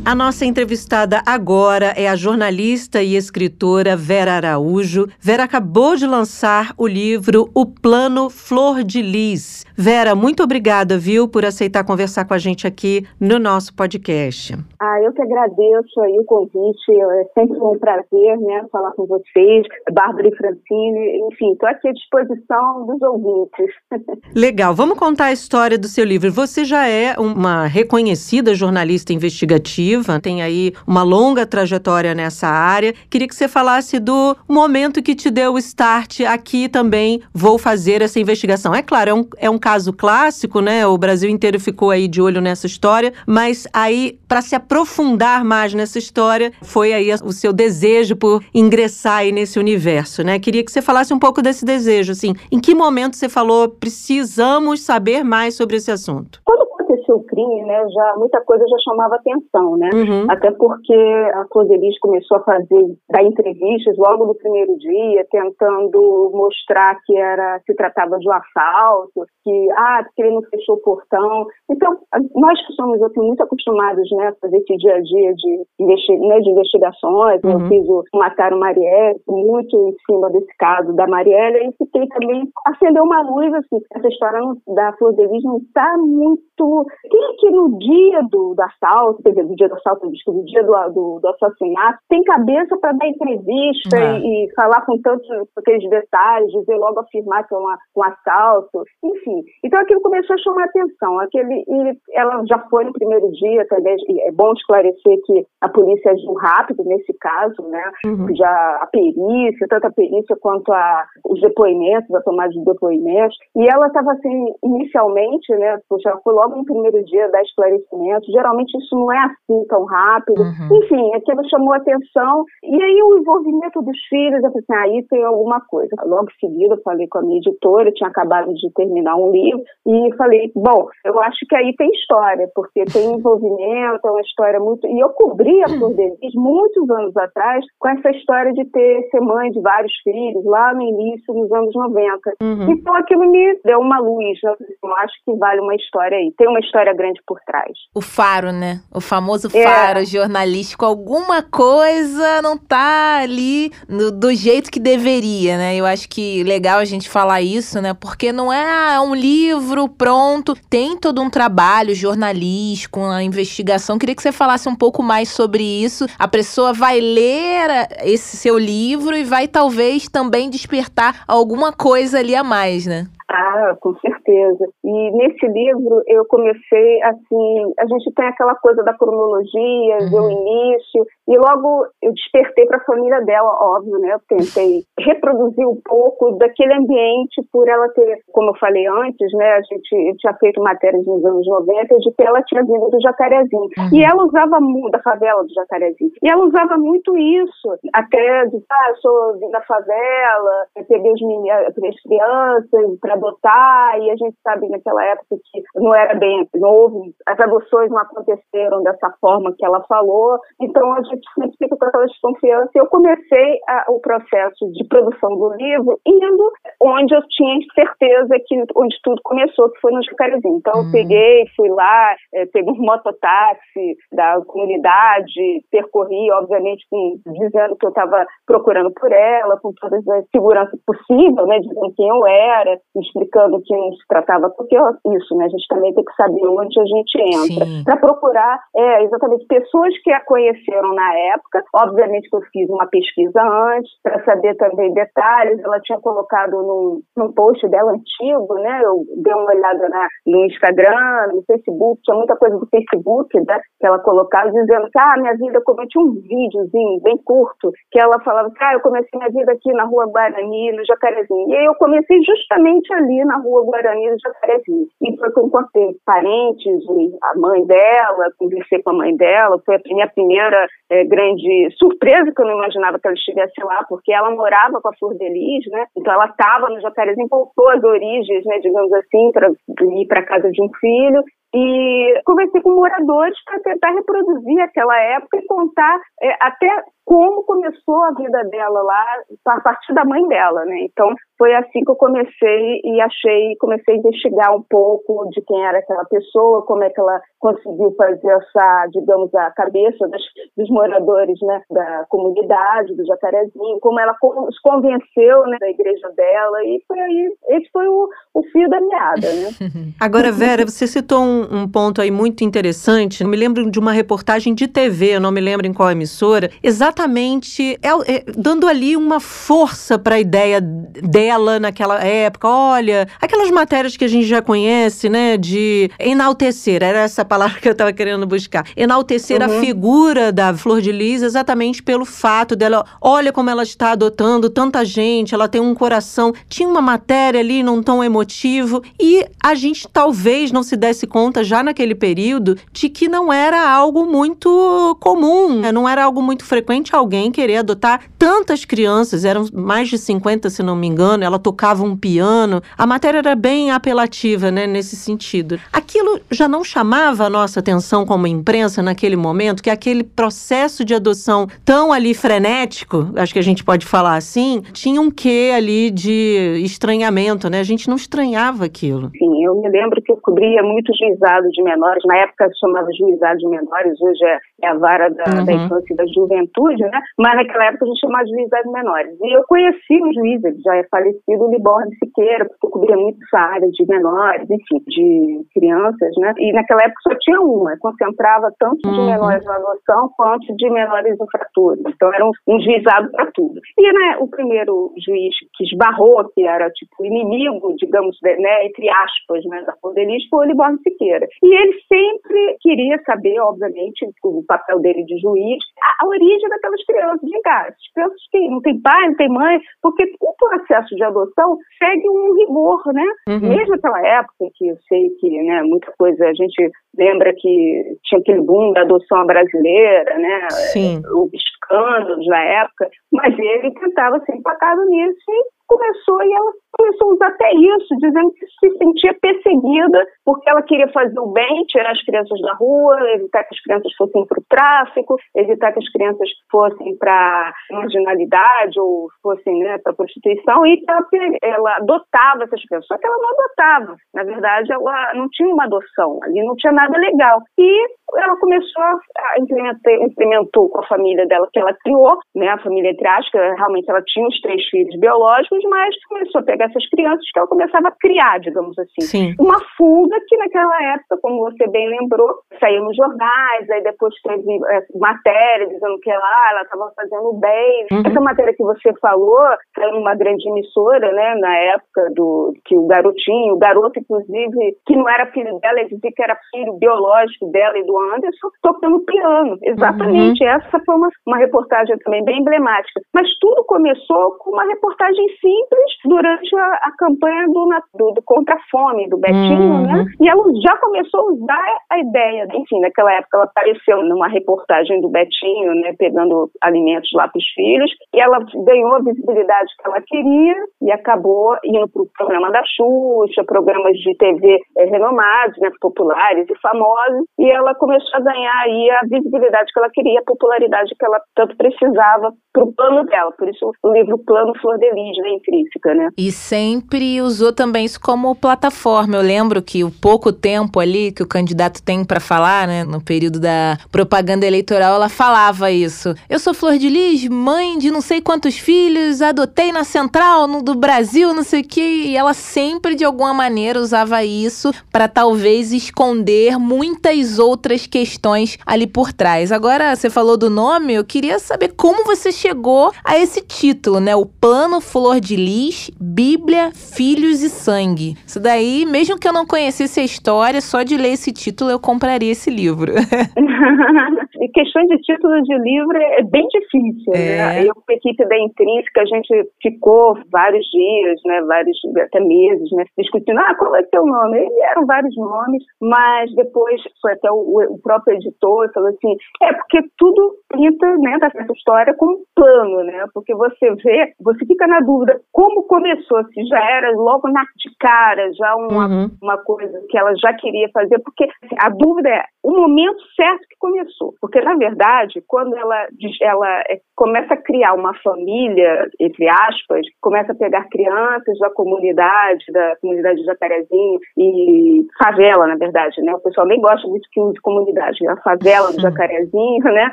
A nossa entrevistada agora é a jornalista e escritora Vera Araújo. Vera acabou de lançar o livro O Plano Flor de Lis. Vera, muito obrigada, viu, por aceitar conversar com a gente aqui no nosso podcast. Ah, eu que agradeço aí o convite. É sempre um prazer, né, falar com vocês, Bárbara e Francine. Enfim, estou aqui à disposição dos ouvintes. Legal. Vamos contar a história do seu livro. Você já é uma reconhecida jornalista investigativa tem aí uma longa trajetória nessa área. Queria que você falasse do momento que te deu o start aqui também vou fazer essa investigação. É claro, é um, é um caso clássico, né? O Brasil inteiro ficou aí de olho nessa história, mas aí, para se aprofundar mais nessa história, foi aí o seu desejo por ingressar aí nesse universo, né? Queria que você falasse um pouco desse desejo, assim. Em que momento você falou, precisamos saber mais sobre esse assunto? Quando aconteceu o crime, né, já muita coisa já chamava atenção, né? Uhum. Até porque a Closelis começou a fazer dar entrevistas logo no primeiro dia, tentando mostrar que era se tratava de um assalto, que ah, porque ele não fechou o portão. Então, nós que somos assim, muito acostumados, né, a fazer esse dia a dia de, investi né, de investigações, uhum. eu fiz o Matar o Marielle, muito em cima desse caso da Marielle, e fiquei também, acendeu uma luz, assim, essa história da Flor de Lis não está muito quem que no dia do, do assalto, quer dizer, do dia do assalto, do dia do, do, do assassinato, tem cabeça para dar entrevista é. e, e, falar com tantos aqueles detalhes, dizer logo afirmar que é uma, um assalto, enfim. Então aquilo começou a chamar atenção. Aquele, e ela já foi no primeiro dia, também é bom esclarecer que a polícia agiu rápido nesse caso, né? Uhum. Já a perícia, tanto a perícia quanto a, os depoimentos, a tomada de depoimentos. E ela estava assim, inicialmente, né? Já foi logo no primeiro primeiro dia dar esclarecimento. Geralmente isso não é assim tão rápido. Uhum. Enfim, aquilo chamou atenção. E aí o envolvimento dos filhos, eu falei assim, aí tem alguma coisa. Logo em seguida eu falei com a minha editora, eu tinha acabado de terminar um livro, e falei, bom, eu acho que aí tem história, porque tem envolvimento, é uma história muito... E eu cobri a Flor Delis muitos anos atrás com essa história de ter, ser mãe de vários filhos, lá no início, nos anos 90. Uhum. Então aquilo me deu uma luz, né? eu acho que vale uma história aí. Tem uma história história grande por trás. O faro, né? O famoso é. faro é. jornalístico. Alguma coisa não tá ali no, do jeito que deveria, né? Eu acho que legal a gente falar isso, né? Porque não é ah, um livro pronto. Tem todo um trabalho jornalístico, uma investigação. Queria que você falasse um pouco mais sobre isso. A pessoa vai ler esse seu livro e vai talvez também despertar alguma coisa ali a mais, né? Ah, com certeza. E nesse livro eu comecei assim, a gente tem aquela coisa da cronologia, uhum. do início, e logo eu despertei para a família dela, óbvio, né? Eu tentei reproduzir um pouco daquele ambiente por ela ter, como eu falei antes, né? A gente tinha feito matérias nos anos 90 de que ela tinha vindo do Jacarezinho. Uhum. E ela usava muito, da favela do Jacarezinho. E ela usava muito isso, até de, ah, eu sou da favela, eu peguei os meninos, as crianças para adotar, e a gente sabe naquela época que não era bem novo, as adoções não aconteceram dessa forma que ela falou, então a gente sempre fica com aquela desconfiança. Eu comecei a, o processo de produção do livro indo onde eu tinha certeza que onde tudo começou, que foi no Jacarezinho. Então eu uhum. peguei, fui lá, é, peguei um mototáxi da comunidade, percorri, obviamente, com, dizendo que eu estava procurando por ela, com toda a segurança possível, né, dizendo quem eu era, explicando que não se tratava, porque isso, né? A gente também tem que saber onde a gente entra. Para procurar, é, exatamente, pessoas que a conheceram na época. Obviamente que eu fiz uma pesquisa antes, para saber também detalhes. Ela tinha colocado num, num post dela antigo, né? Eu dei uma olhada na, no Instagram, no Facebook, tinha muita coisa do Facebook, né? Que ela colocava, dizendo que, ah, minha vida, como eu tinha um videozinho bem curto, que ela falava que, ah, eu comecei minha vida aqui na Rua Guarani, no Jacarezinho. E aí eu comecei justamente ali na rua Guarani do Jacarezinho. E foi encontrei parentes, a mãe dela, conversei com a mãe dela, foi a minha primeira é, grande surpresa que eu não imaginava que ela estivesse lá, porque ela morava com a Flor Delis, né? Então ela estava no Jacarezinho, voltou às origens, né, digamos assim, para ir para casa de um filho e conversei com moradores para tentar reproduzir aquela época e contar é, até como começou a vida dela lá a partir da mãe dela, né? Então foi assim que eu comecei e achei, comecei a investigar um pouco de quem era aquela pessoa, como é que ela conseguiu fazer essa, digamos, a cabeça das, dos moradores, né, da comunidade, do Jacarezinho, como ela os convenceu, né, da igreja dela e foi aí, esse foi o, o fio da meada, né? Agora, Vera, você citou um, um ponto aí muito interessante. Eu me lembro de uma reportagem de TV, eu não me lembro em qual emissora, exatamente é, é, dando ali uma força para a ideia dela naquela época. Olha, aquelas matérias que a gente já conhece, né, de enaltecer, era essa palavra que eu estava querendo buscar. Enaltecer uhum. a figura da Flor de Lis exatamente pelo fato dela, olha como ela está adotando tanta gente, ela tem um coração. Tinha uma matéria ali num tom emotivo e a gente talvez não se desse conta já naquele período de que não era algo muito comum, né? não era algo muito frequente alguém querer adotar tantas crianças, eram mais de 50, se não me engano, ela tocava um piano. A matéria era bem apelativa, né, nesse sentido. Aquilo já não chamava a nossa atenção como imprensa naquele momento, que aquele processo de adoção tão ali frenético, acho que a gente pode falar assim, tinha um quê ali de estranhamento, né? A gente não estranhava aquilo. Sim, eu me lembro que eu cobria muito juizado de menores, na época chamava juizado de menores, hoje é, é a vara da, uhum. da, infância e da juventude, né? Mas naquela época a gente chamava de juizado de menores. E eu conheci o juiz, ele já é falecido, o Liborne Siqueira, porque eu cobria muito essa área de menores, enfim, de crianças, né? E naquela época só tinha uma, concentrava tanto de uhum. menores na adoção quanto de menores infratores. Então era um, um juizado para tudo. E né, o primeiro juiz que esbarrou, que era tipo inimigo, digamos, né, entre aspas, né, da Fondelis, foi o Liborne Siqueira. E ele sempre queria saber, obviamente, o papel dele de juiz, a, a origem daquelas crianças. Vem cá, as crianças que não tem pai, não tem mãe, porque o processo de adoção segue um rigor, né? Uhum. Mesmo naquela época que eu sei que, né, muita coisa, a gente lembra que tinha aquele boom da adoção brasileira, né? Sim. Os escândalos na época, mas ele tentava ser empacado nisso e começou e ela começou a usar até isso, dizendo que se sentia perseguida porque ela queria fazer o bem, tirar as crianças da rua, evitar que as crianças fossem para o tráfico, evitar que as crianças fossem para marginalidade ou fossem né, para prostituição e que ela, ela adotava essas crianças. Só que ela não adotava. Na verdade, ela não tinha uma adoção, ali não tinha nada legal. E ela começou a implementar, implementou com a família dela que ela criou, né, a família entre aspas, realmente ela tinha os três filhos biológicos, mas começou a pegar essas crianças que ela começava a criar, digamos assim. Sim. Uma fuga que naquela época, como você bem lembrou, saiu nos jornais, aí depois teve é, matéria dizendo que ela ela estava fazendo bem. Uhum. Essa matéria que você falou saiu numa grande emissora, né, na época do que o garotinho, o garoto inclusive que não era filho dela, ele dizia que era filho biológico dela e do Anderson, tocando piano. Exatamente. Uhum. Essa foi uma, uma reportagem também bem emblemática. Mas tudo começou com uma reportagem simples durante a, a campanha do, do, do, Contra a Fome, do Betinho, uhum. né? E ela já começou a usar a ideia. Enfim, naquela época ela apareceu numa reportagem do Betinho, né? Pegando alimentos lá para os filhos. E ela ganhou a visibilidade que ela queria e acabou indo para o programa da Xuxa, programas de TV é, renomados, né? Populares e famosos. E ela começou a ganhar aí a visibilidade que ela queria, a popularidade que ela tanto precisava para o plano dela. Por isso o livro Plano Flor de Lis, né, intrínseca, né? E sempre usou também isso como plataforma. Eu lembro que o pouco tempo ali que o candidato tem para falar, né, no período da propaganda eleitoral, ela falava isso. Eu sou Flor de Lis, mãe de não sei quantos filhos, adotei na Central, no do Brasil, não sei o quê. E ela sempre, de alguma maneira, usava isso para talvez esconder muitas outras questões ali por trás. Agora, você falou do nome, eu queria saber como você chegou a esse título, né? O Plano Flor de Lis, Bíblia, Filhos e Sangue. Isso daí, mesmo que eu não conhecesse a história, só de ler esse título eu compraria esse livro. e questões de título de livro é bem difícil, é. né? Eu, com a equipe da Intrínseca, a gente ficou vários dias, né? Vários, até meses, né? Discutindo, ah, qual é o teu nome? E eram vários nomes, mas depois foi até o, o próprio editor falou assim, é porque tudo pinta, né, dessa história como plano, né? Porque você vê, você fica na dúvida como começou, se já era logo na de cara, já uma, uhum. uma coisa que ela já queria fazer, porque assim, a dúvida é o momento certo que começou. Porque, na verdade, quando ela, ela é, começa a criar uma família, entre aspas, começa a pegar crianças da comunidade, da comunidade de Jacarezinho e favela, na verdade, né? O pessoal nem gosta muito que use comunidade, né? a favela do Jacarezinho, né?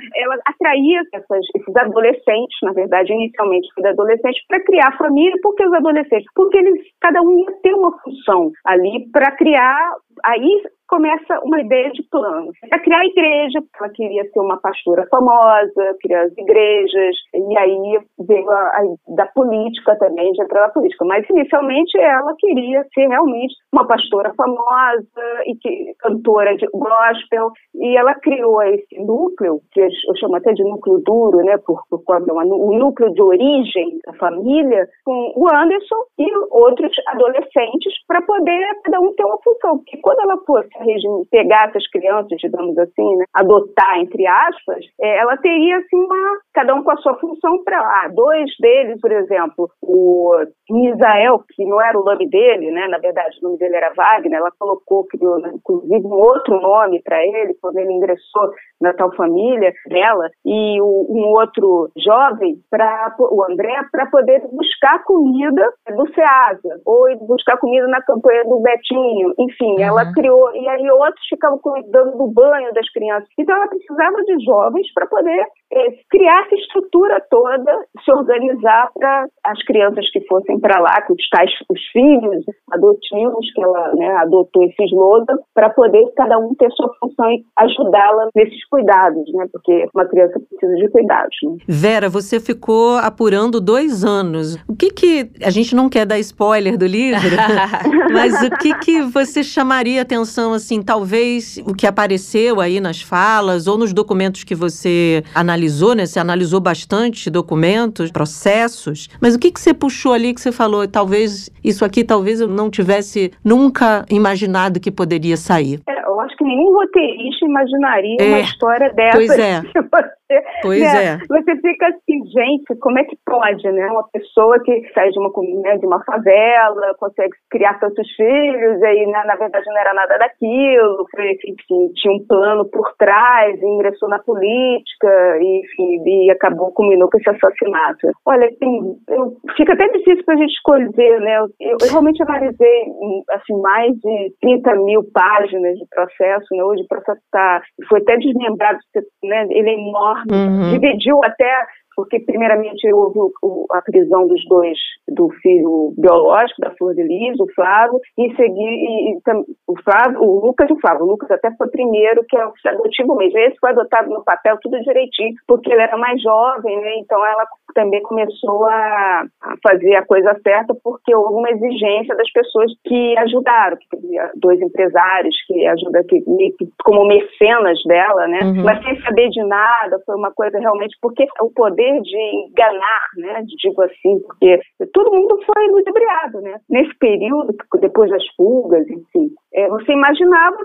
Ela atraía essas, esses adolescentes, na verdade, inicialmente foi adolescentes, para criar família. Por que os adolescentes? Porque eles, cada um ia ter uma função ali para criar aí começa uma ideia de plano. É criar a igreja, ela queria ser uma pastora famosa, criar as igrejas, e aí veio a, a, da política também, de entrar na política. Mas inicialmente ela queria ser realmente uma pastora famosa e que, cantora de gospel, e ela criou esse núcleo, que eu chamo até de núcleo duro, né, por, por o núcleo de origem da família, com o Anderson e outros adolescentes, para poder cada um ter uma função. Porque quando ela fosse pegar essas crianças, digamos assim, né, adotar, entre aspas, é, ela teria assim uma, cada um com a sua função para lá. Dois deles, por exemplo, o Misael, que não era o nome dele, né, na verdade o nome dele era Wagner, ela colocou, criou inclusive um outro nome para ele quando ele ingressou na tal família dela, e o, um outro jovem, pra, o André, para poder buscar comida do Ceasa, ou buscar comida na campanha do Betinho, enfim, uhum. ela criou, e aí outros ficavam cuidando do banho das crianças. Então ela precisava de jovens para poder é, criar essa estrutura toda, se organizar para as crianças que fossem para lá, com os tais os filhos adotivos que ela né, adotou esse slogan, para poder cada um ter sua função e ajudá-la nesses cuidados, né? Porque uma criança precisa de cuidados. Né? Vera, você ficou apurando dois anos. O que que a gente não quer dar spoiler do livro, mas o que que você chamaria atenção assim, talvez o que apareceu aí nas falas ou nos documentos que você analisou, né? Você analisou bastante documentos, processos, mas o que que você puxou ali que você falou, talvez isso aqui talvez eu não tivesse nunca imaginado que poderia sair? É, acho que nenhum roteirista imaginaria é, uma história dessa. Pois é. Pois né? é. Você fica assim, gente, como é que pode, né? Uma pessoa que sai de uma, né, de uma favela, consegue criar tantos filhos, aí né, na verdade não era nada daquilo, foi, enfim, tinha um plano por trás, ingressou na política, e, enfim, e acabou, culminou com esse assassinato. Olha, assim, eu, fica até difícil para a gente escolher, né? Eu, eu, eu, realmente analisei, assim, mais de 30 mil páginas de processo, né? Hoje o processo está, foi até desmembrado, né? Ele é enorme, Uhum. Dividiu até porque primeiramente houve o, a prisão dos dois, do filho biológico da Flor de Lis, o Flávio, e seguir o Flávio, o Lucas e o Flávio. O Lucas até foi primeiro, que é o adotivo mesmo. Esse foi adotado no papel tudo direitinho, porque ele era mais jovem, né? Então ela também começou a, a fazer a coisa certa, porque houve uma exigência das pessoas que ajudaram, que dois empresários que ajudam que, como mecenas dela, né? Uhum. Mas sem saber de nada, foi uma coisa realmente porque o poder poder de enganar, né? Digo assim, porque todo mundo foi ludibriado, né? Nesse período, depois das fugas, enfim, é, você imaginava,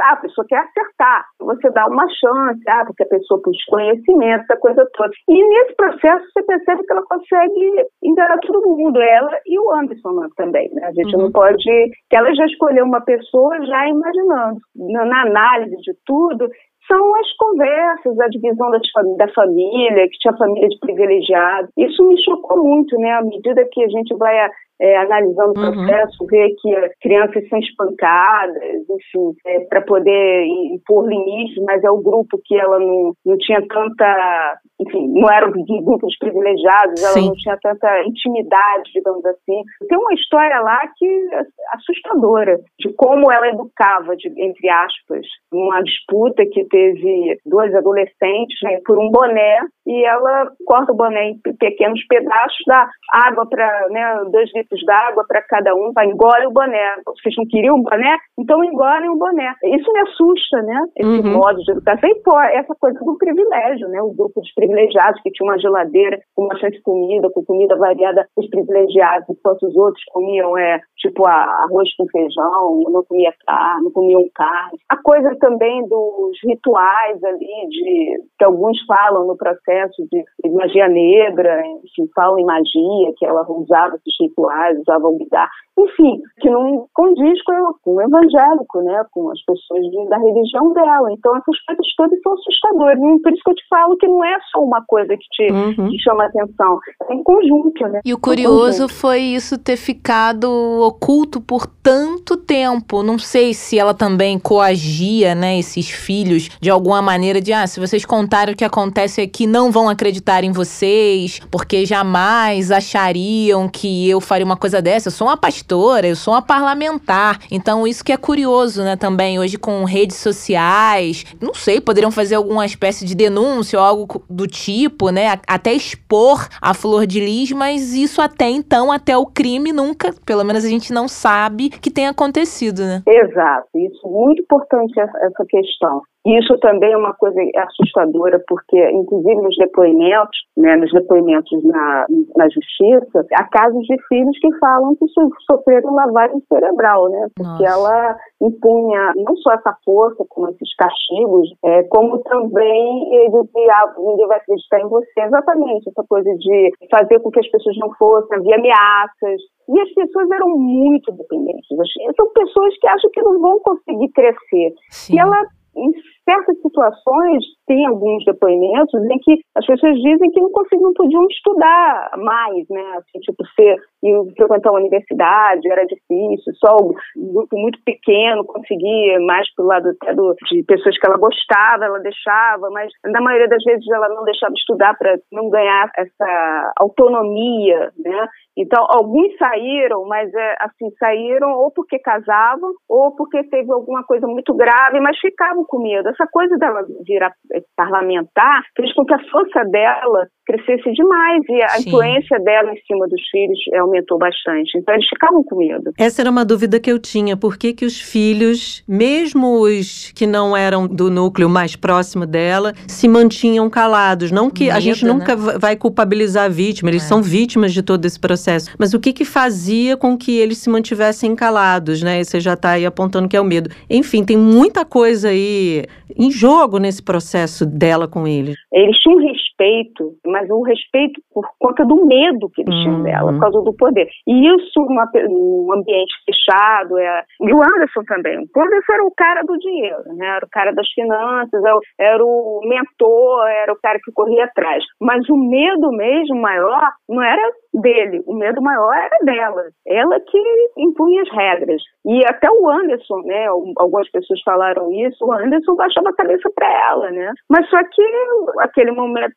ah, a pessoa quer acertar, você dá uma chance, ah, porque a pessoa pôs conhecimento, essa coisa toda. E nesse processo você percebe que ela consegue enganar todo mundo, ela e o Anderson também, né? A gente uhum. não pode, que ela já escolheu uma pessoa já imaginando. Na, na análise de tudo, são as conversas, a divisão das, da família, que tinha família de privilegiado. Isso me chocou muito, né? À medida que a gente vai é, analisando o uhum. processo, vê que as crianças são espancadas, enfim, é, para poder impor limites, mas é o grupo que ela não, não tinha tanta, enfim, não era um grupo de privilegiados, ela Sim. não tinha tanta intimidade, digamos assim. Tem uma história lá que é assustadora, de como ela educava, de, entre aspas, uma disputa que teve dois adolescentes né, por um boné, e ela corta o boné em pequenos pedaços, dá água para né, dois litros d'água para cada um, vai engole o boné. Vocês não queriam o boné? Então engolem o boné. Isso me assusta, né? Esse uhum. modo de educação. E pô, essa coisa do privilégio, né? O grupo dos privilegiados que tinha uma geladeira com bastante comida, com comida variada, os privilegiados, enquanto os outros comiam, é, tipo, arroz com feijão, não comia carne, não comiam carne. A coisa também dos rituais ali, de que alguns falam no processo de, de magia negra, enfim, falam em magia, que ela usava esses rituais rituais, usavam bidar, enfim, que não condiz com, com o evangélico, né, com as pessoas de, da religião dela. Então, essas coisas todas são assustadoras. E por isso que eu te falo que não é só uma coisa que te, uhum. te chama atenção, é em conjunto, né? E o curioso foi isso ter ficado oculto por tanto tempo. Não sei se ela também coagia, né, esses filhos de alguma maneira de, ah, se vocês contarem o que acontece aqui, não vão acreditar em vocês, porque jamais achariam que eu faria uma coisa dessa? Eu sou uma pastora, eu sou uma parlamentar. Então, isso que é curioso, né, também, hoje com redes sociais. Não sei, poderiam fazer alguma espécie de denúncia ou algo do tipo, né? Até expor a Flor de Lis, mas isso até então, até o crime, nunca, pelo menos a gente não sabe que tem acontecido, né? Exato, isso muito importante essa questão. Isso também é uma coisa assustadora, porque, inclusive, nos depoimentos, né, nos depoimentos na, na justiça, há casos de filhos que falam que sofreram lavagem cerebral, né? Porque Nossa. ela impunha não só essa força, como esses castigos, é, como também ele dizia, ninguém vai acreditar em você. Exatamente, essa coisa de fazer com que as pessoas não fossem, havia ameaças. E as pessoas eram muito dependentes. São pessoas que acham que não vão conseguir crescer. Sim. E ela certas situações, tem alguns depoimentos em que as pessoas dizem que não conseguiam, não podiam estudar mais, né? Assim, tipo, ser, e frequentar a universidade era difícil, só um grupo muito pequeno conseguia, mais pro lado até do, de pessoas que ela gostava, ela deixava, mas na maioria das vezes ela não deixava estudar para não ganhar essa autonomia, né? Então, alguns saíram, mas é, assim, saíram ou porque casavam, ou porque teve alguma coisa muito grave, mas ficavam com medo. Essa coisa dela virar parlamentar fez com que a força dela crescesse demais e a Sim. influência dela em cima dos filhos aumentou bastante. Então eles ficavam com medo. Essa era uma dúvida que eu tinha. Por que, que os filhos, mesmo os que não eram do núcleo mais próximo dela, se mantinham calados? Não que medo, a gente nunca né? vai culpabilizar a vítima, eles é. são vítimas de todo esse processo. Mas o que que fazia com que eles se mantivessem calados, né? Você já está aí apontando que é o medo. Enfim, tem muita coisa aí em jogo nesse processo dela com eles. Eles tinham respeito, mas o respeito por conta do medo que eles tinham dela, por uhum. causa do poder. E isso num ambiente fechado, é... e o Anderson também. O Anderson era o cara do dinheiro, né? era o cara das finanças, era o mentor, era o cara que corria atrás. Mas o medo mesmo maior não era dele, o medo maior era dela. Ela que impunha as regras. E até o Anderson, né? Algumas pessoas falaram isso, o Anderson baixava a cabeça para ela, né? Mas só que aquele momento,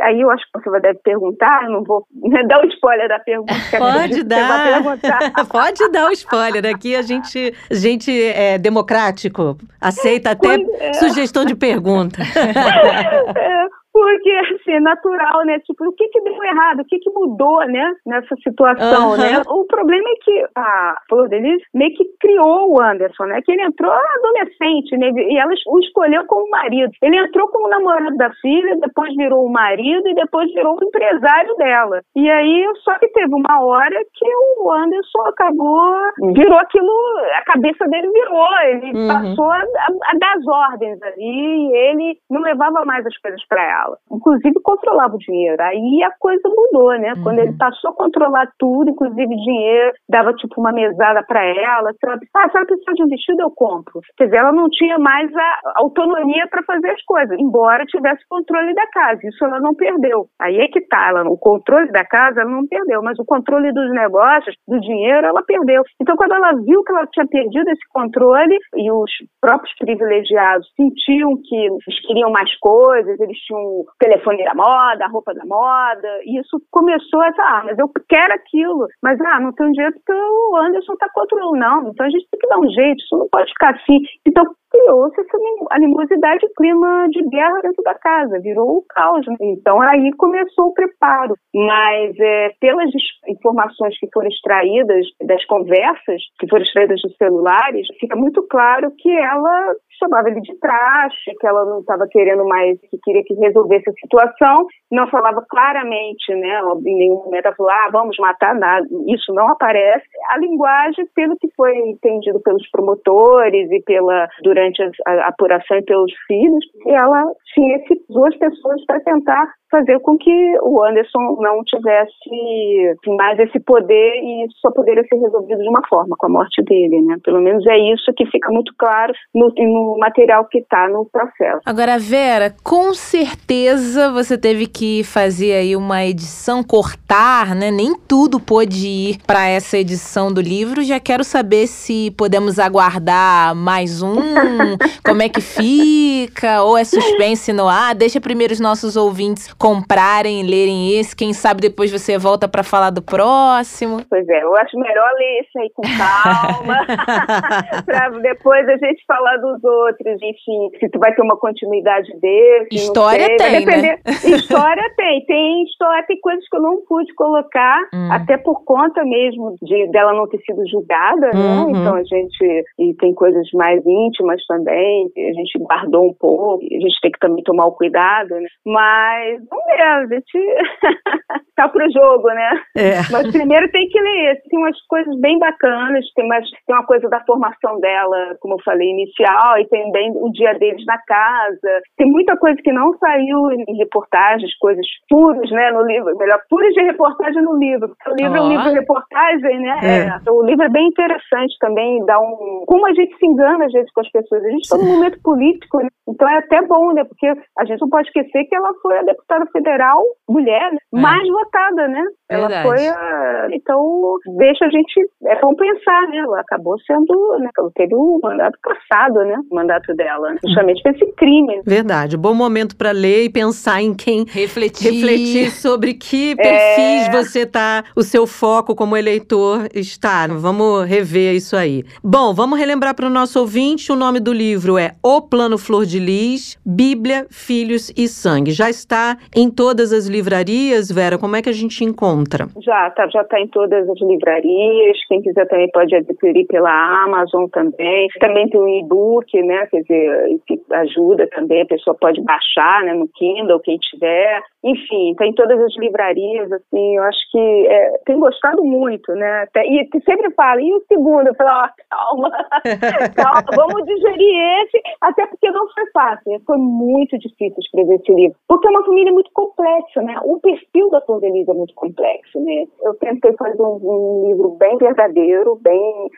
aí eu acho que você deve perguntar, eu não vou né, dar o spoiler da pergunta. Pode dar. Pode dar o spoiler. Aqui a gente, a gente é democrático, aceita até é. sugestão de pergunta. é. Porque, assim, é natural, né? Tipo, o que que deu errado? O que que mudou, né? Nessa situação, uhum. né? O problema é que a Flor Denise meio que criou o Anderson, né? Que ele entrou adolescente, né? E ela o escolheu como marido. Ele entrou como namorado da filha, depois virou o marido e depois virou o empresário dela. E aí, só que teve uma hora que o Anderson acabou, virou aquilo, a cabeça dele virou. Ele uhum. passou a, a, a dar as ordens ali e ele não levava mais as coisas para ela dela. Inclusive controlava o dinheiro. Aí a coisa mudou, né? Uhum. Quando ele passou a controlar tudo, inclusive dinheiro, dava tipo uma mesada para ela. Se ela, ah, se ela precisar de um vestido, eu compro. Quer dizer, ela não tinha mais a autonomia para fazer as coisas, embora tivesse controle da casa. Isso ela não perdeu. Aí é que tá, ela, o controle da casa ela não perdeu, mas o controle dos negócios, do dinheiro, ela perdeu. Então, quando ela viu que ela tinha perdido esse controle e os próprios privilegiados sentiam que eles queriam mais coisas, eles tinham o telefone da moda, a roupa da moda, e isso começou essa, ah, mas eu quero aquilo, mas ah, não tenho dinheiro porque o Anderson está controlando, não, então a gente tem que dar um jeito, isso não pode ficar assim. Então criou-se essa animosidade, clima de guerra dentro da casa, virou o caos. Né? Então aí começou o preparo. Mas é, pelas informações que foram extraídas das conversas, que foram extraídas dos celulares, fica muito claro que ela chamava ele de traste, que ela não estava querendo mais, que queria que resolvesse a situação, não falava claramente, né? Em nenhum momento ela falou, ah, vamos matar nada. Isso não aparece. A linguagem, pelo que foi entendido pelos promotores e pela durante a, a apuração e pelos filhos, ela tinha esse, duas pessoas para tentar fazer com que o Anderson não tivesse mais esse poder e só poderia ser resolvido de uma forma, com a morte dele, né? Pelo menos é isso que fica muito claro no, no material que está no processo. Agora, Vera, com certeza você teve que fazer aí uma edição, cortar, né? Nem tudo pôde ir para essa edição do livro. Já quero saber se podemos aguardar mais um, como é que fica, ou é suspense no ar. Deixa primeiro os nossos ouvintes comprarem e lerem esse. Quem sabe depois você volta para falar do próximo. Pois é, eu acho melhor ler esse aí com calma, para depois a gente falar dos outros. Enfim, se tu vai ter uma continuidade desse. História tem, né? História tem. Tem história, tem coisas que eu não pude colocar, hum. até por conta mesmo de dela não ter sido julgada, né? uhum. né? Então a gente. E tem coisas mais íntimas também, a gente guardou um pouco, a gente tem que também tomar o cuidado, né? Mas vamos ver, a gente tá pro jogo, né? É. Mas primeiro tem que ler. Tem umas coisas bem bacanas, tem, mais, tem uma coisa da formação dela, como eu falei, inicial, e tem bem o dia deles na casa. Tem muita coisa que não saiu em reportagens, coisas puras, né, no livro. Melhor, puras de reportagem no livro. O livro oh. é um livro de reportagem, né? É. É. O livro é bem interessante também, dá um. Como a gente se engana às vezes com as pessoas. A gente está num momento político, né? então é até bom, né? Porque a gente não pode esquecer que ela foi a deputada federal, mulher, né? É. mais votada, né? Verdade. Ela foi a. Então, deixa a gente. É bom pensar, né? Ela acabou sendo. Né? Ela teve o mandato cassado, né? O mandato dela, né? justamente por esse crime. Verdade. Bom momento para ler e pensar em quem refletir, refletir sobre que perfis é... você tá, o seu foco como eleitor está. Vamos rever isso aí. Bom, vamos relembrar para o nosso ouvinte: o nome do livro é O Plano Flor de Lis, Bíblia, Filhos e Sangue. Já está em todas as livrarias, Vera? Como é que a gente encontra? Já, tá, já está em todas as livrarias. Quem quiser também pode adquirir pela Amazon também. Também tem um e-book, né? Quer dizer, que ajuda também. A pessoa pode baixar, né? No Kindle, quem tiver. Enfim, tem todas as livrarias, assim. Eu acho que é, tem gostado muito, né? E sempre fala, e o segundo? Eu falo, ó, calma, calma, vamos digerir esse. Até porque não foi fácil. Foi muito difícil escrever esse livro. Porque é uma família muito complexa, né? O perfil da Flor Denise é muito complexo, né? Eu tentei fazer um, um livro bem verdadeiro, bem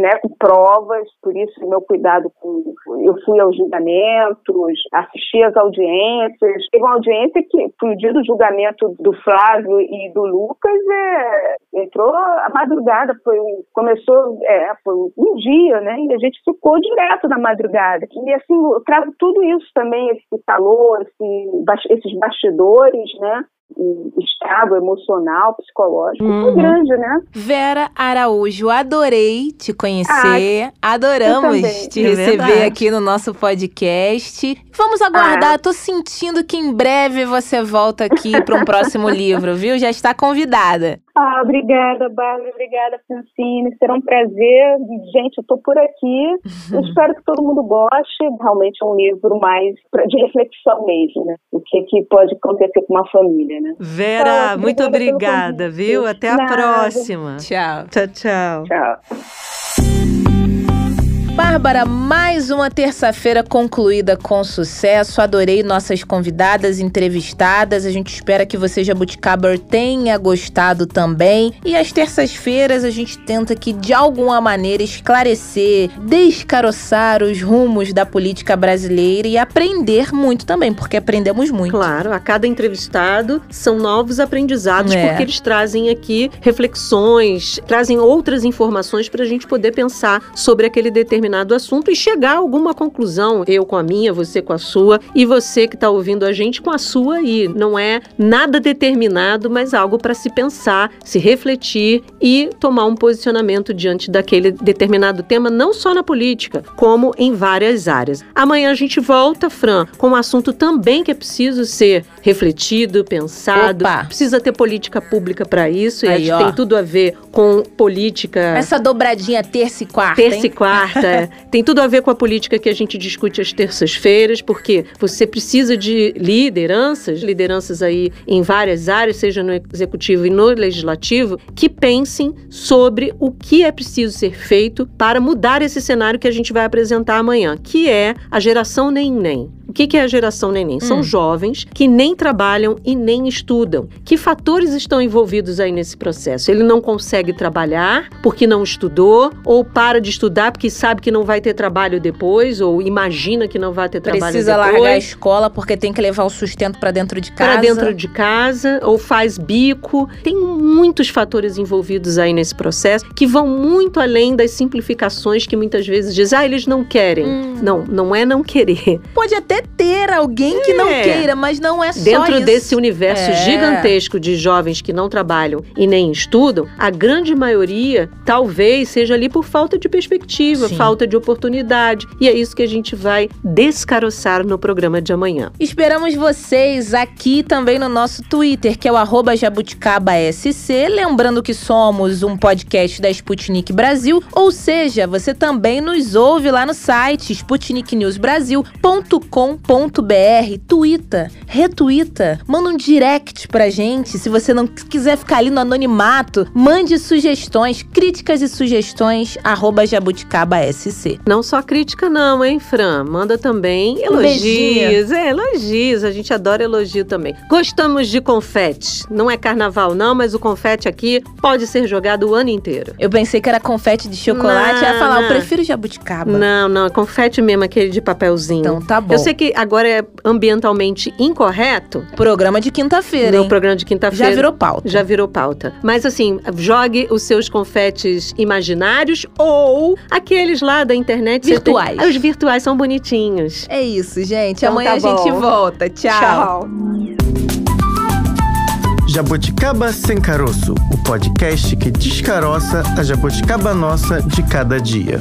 né, com provas, por isso meu cuidado com. Eu fui aos julgamentos, assisti às audiências. Teve uma audiência que, no dia do julgamento do Flávio e do Lucas, é, entrou a madrugada, foi começou, é, foi um dia, né? E a gente ficou direto na madrugada. E assim, eu trago tudo isso também, esse calor, esse, esses bastidores, né? Um estrago emocional, psicológico uhum. muito grande, né? Vera Araújo, adorei te conhecer, ah, adoramos te é receber verdade. aqui no nosso podcast. Vamos aguardar, ah. tô sentindo que em breve você volta aqui para um próximo livro, viu? Já está convidada. Ah, obrigada, Bárbara, obrigada, Francine. Será um prazer. Gente, eu tô por aqui. Eu espero que todo mundo goste. Realmente é um livro mais de reflexão mesmo, né? O que, que pode acontecer com uma família, né? Vera, então, muito obrigada, viu? Até a Nada. próxima. Tchau. Tchau, tchau. Tchau. Bárbara, mais uma terça-feira concluída com sucesso. Adorei nossas convidadas entrevistadas. A gente espera que você, Jabuticaber, tenha gostado também. E às terças-feiras a gente tenta que, de alguma maneira, esclarecer, descaroçar os rumos da política brasileira e aprender muito também, porque aprendemos muito. Claro, a cada entrevistado são novos aprendizados, é. porque eles trazem aqui reflexões, trazem outras informações para a gente poder pensar sobre aquele determinado determinado assunto e chegar a alguma conclusão, eu com a minha, você com a sua e você que está ouvindo a gente com a sua aí. Não é nada determinado, mas algo para se pensar, se refletir e tomar um posicionamento diante daquele determinado tema, não só na política, como em várias áreas. Amanhã a gente volta, Fran, com um assunto também que é preciso ser refletido, pensado. Opa. Precisa ter política pública para isso, aí, e acho que tem tudo a ver com política. Essa dobradinha terça e quarta. Terça hein? e quarta. É, tem tudo a ver com a política que a gente discute às terças-feiras, porque você precisa de lideranças, lideranças aí em várias áreas, seja no executivo e no legislativo, que pensem sobre o que é preciso ser feito para mudar esse cenário que a gente vai apresentar amanhã, que é a geração nem-nem. O que, é a geração neném? Hum. São jovens que nem trabalham e nem estudam. Que fatores estão envolvidos aí nesse processo? Ele não consegue trabalhar porque não estudou, ou para de estudar porque sabe que não vai ter trabalho depois, ou imagina que não vai ter trabalho Precisa depois. Precisa largar a escola porque tem que levar o sustento para dentro de casa. Para dentro de casa, ou faz bico. Tem muitos fatores envolvidos aí nesse processo que vão muito além das simplificações que muitas vezes dizem, ah, eles não querem. Hum. Não, não é não querer. Pode até ter alguém que não É. queira, mas não é só Dentro isso. desse universo É. gigantesco de jovens que não trabalham e nem estudam, a grande maioria talvez seja ali por falta de perspectiva, Sim. falta de oportunidade. E é isso que a gente vai descaroçar no programa de amanhã. Esperamos vocês aqui também no nosso Twitter, que é o arroba jabuticabaSC. Lembrando que somos um podcast da Sputnik Brasil, ou seja, você também nos ouve lá no site sputniknewsbrasil.com.br. Twitta, manda um direct pra gente. Se você não quiser ficar ali no anonimato, mande sugestões, críticas e sugestões, arroba jabuticabaSC. Não só crítica, não, hein, Fran? Manda também Um elogios. é, elogios. A gente adora elogio também. Gostamos de confete. Não é carnaval, não, mas o confete aqui pode ser jogado o ano inteiro. Eu pensei que era confete de chocolate, Não, eu ia falar, eu não. prefiro jabuticaba. Não, não, é confete mesmo, aquele de papelzinho. Então tá bom. Eu sei que agora é ambientalmente incorreto Programa de quinta-feira, no hein? programa de quinta-feira. Já virou pauta. Já virou pauta. Mas assim, jogue os seus confetes imaginários ou aqueles lá da internet. você tem- Virtuais. Ah, Os virtuais são bonitinhos. É isso, gente. Então Amanhã tá a gente volta. Tchau. Jabuticaba Sem Caroço, o podcast que descaroça a jabuticaba nossa de cada dia.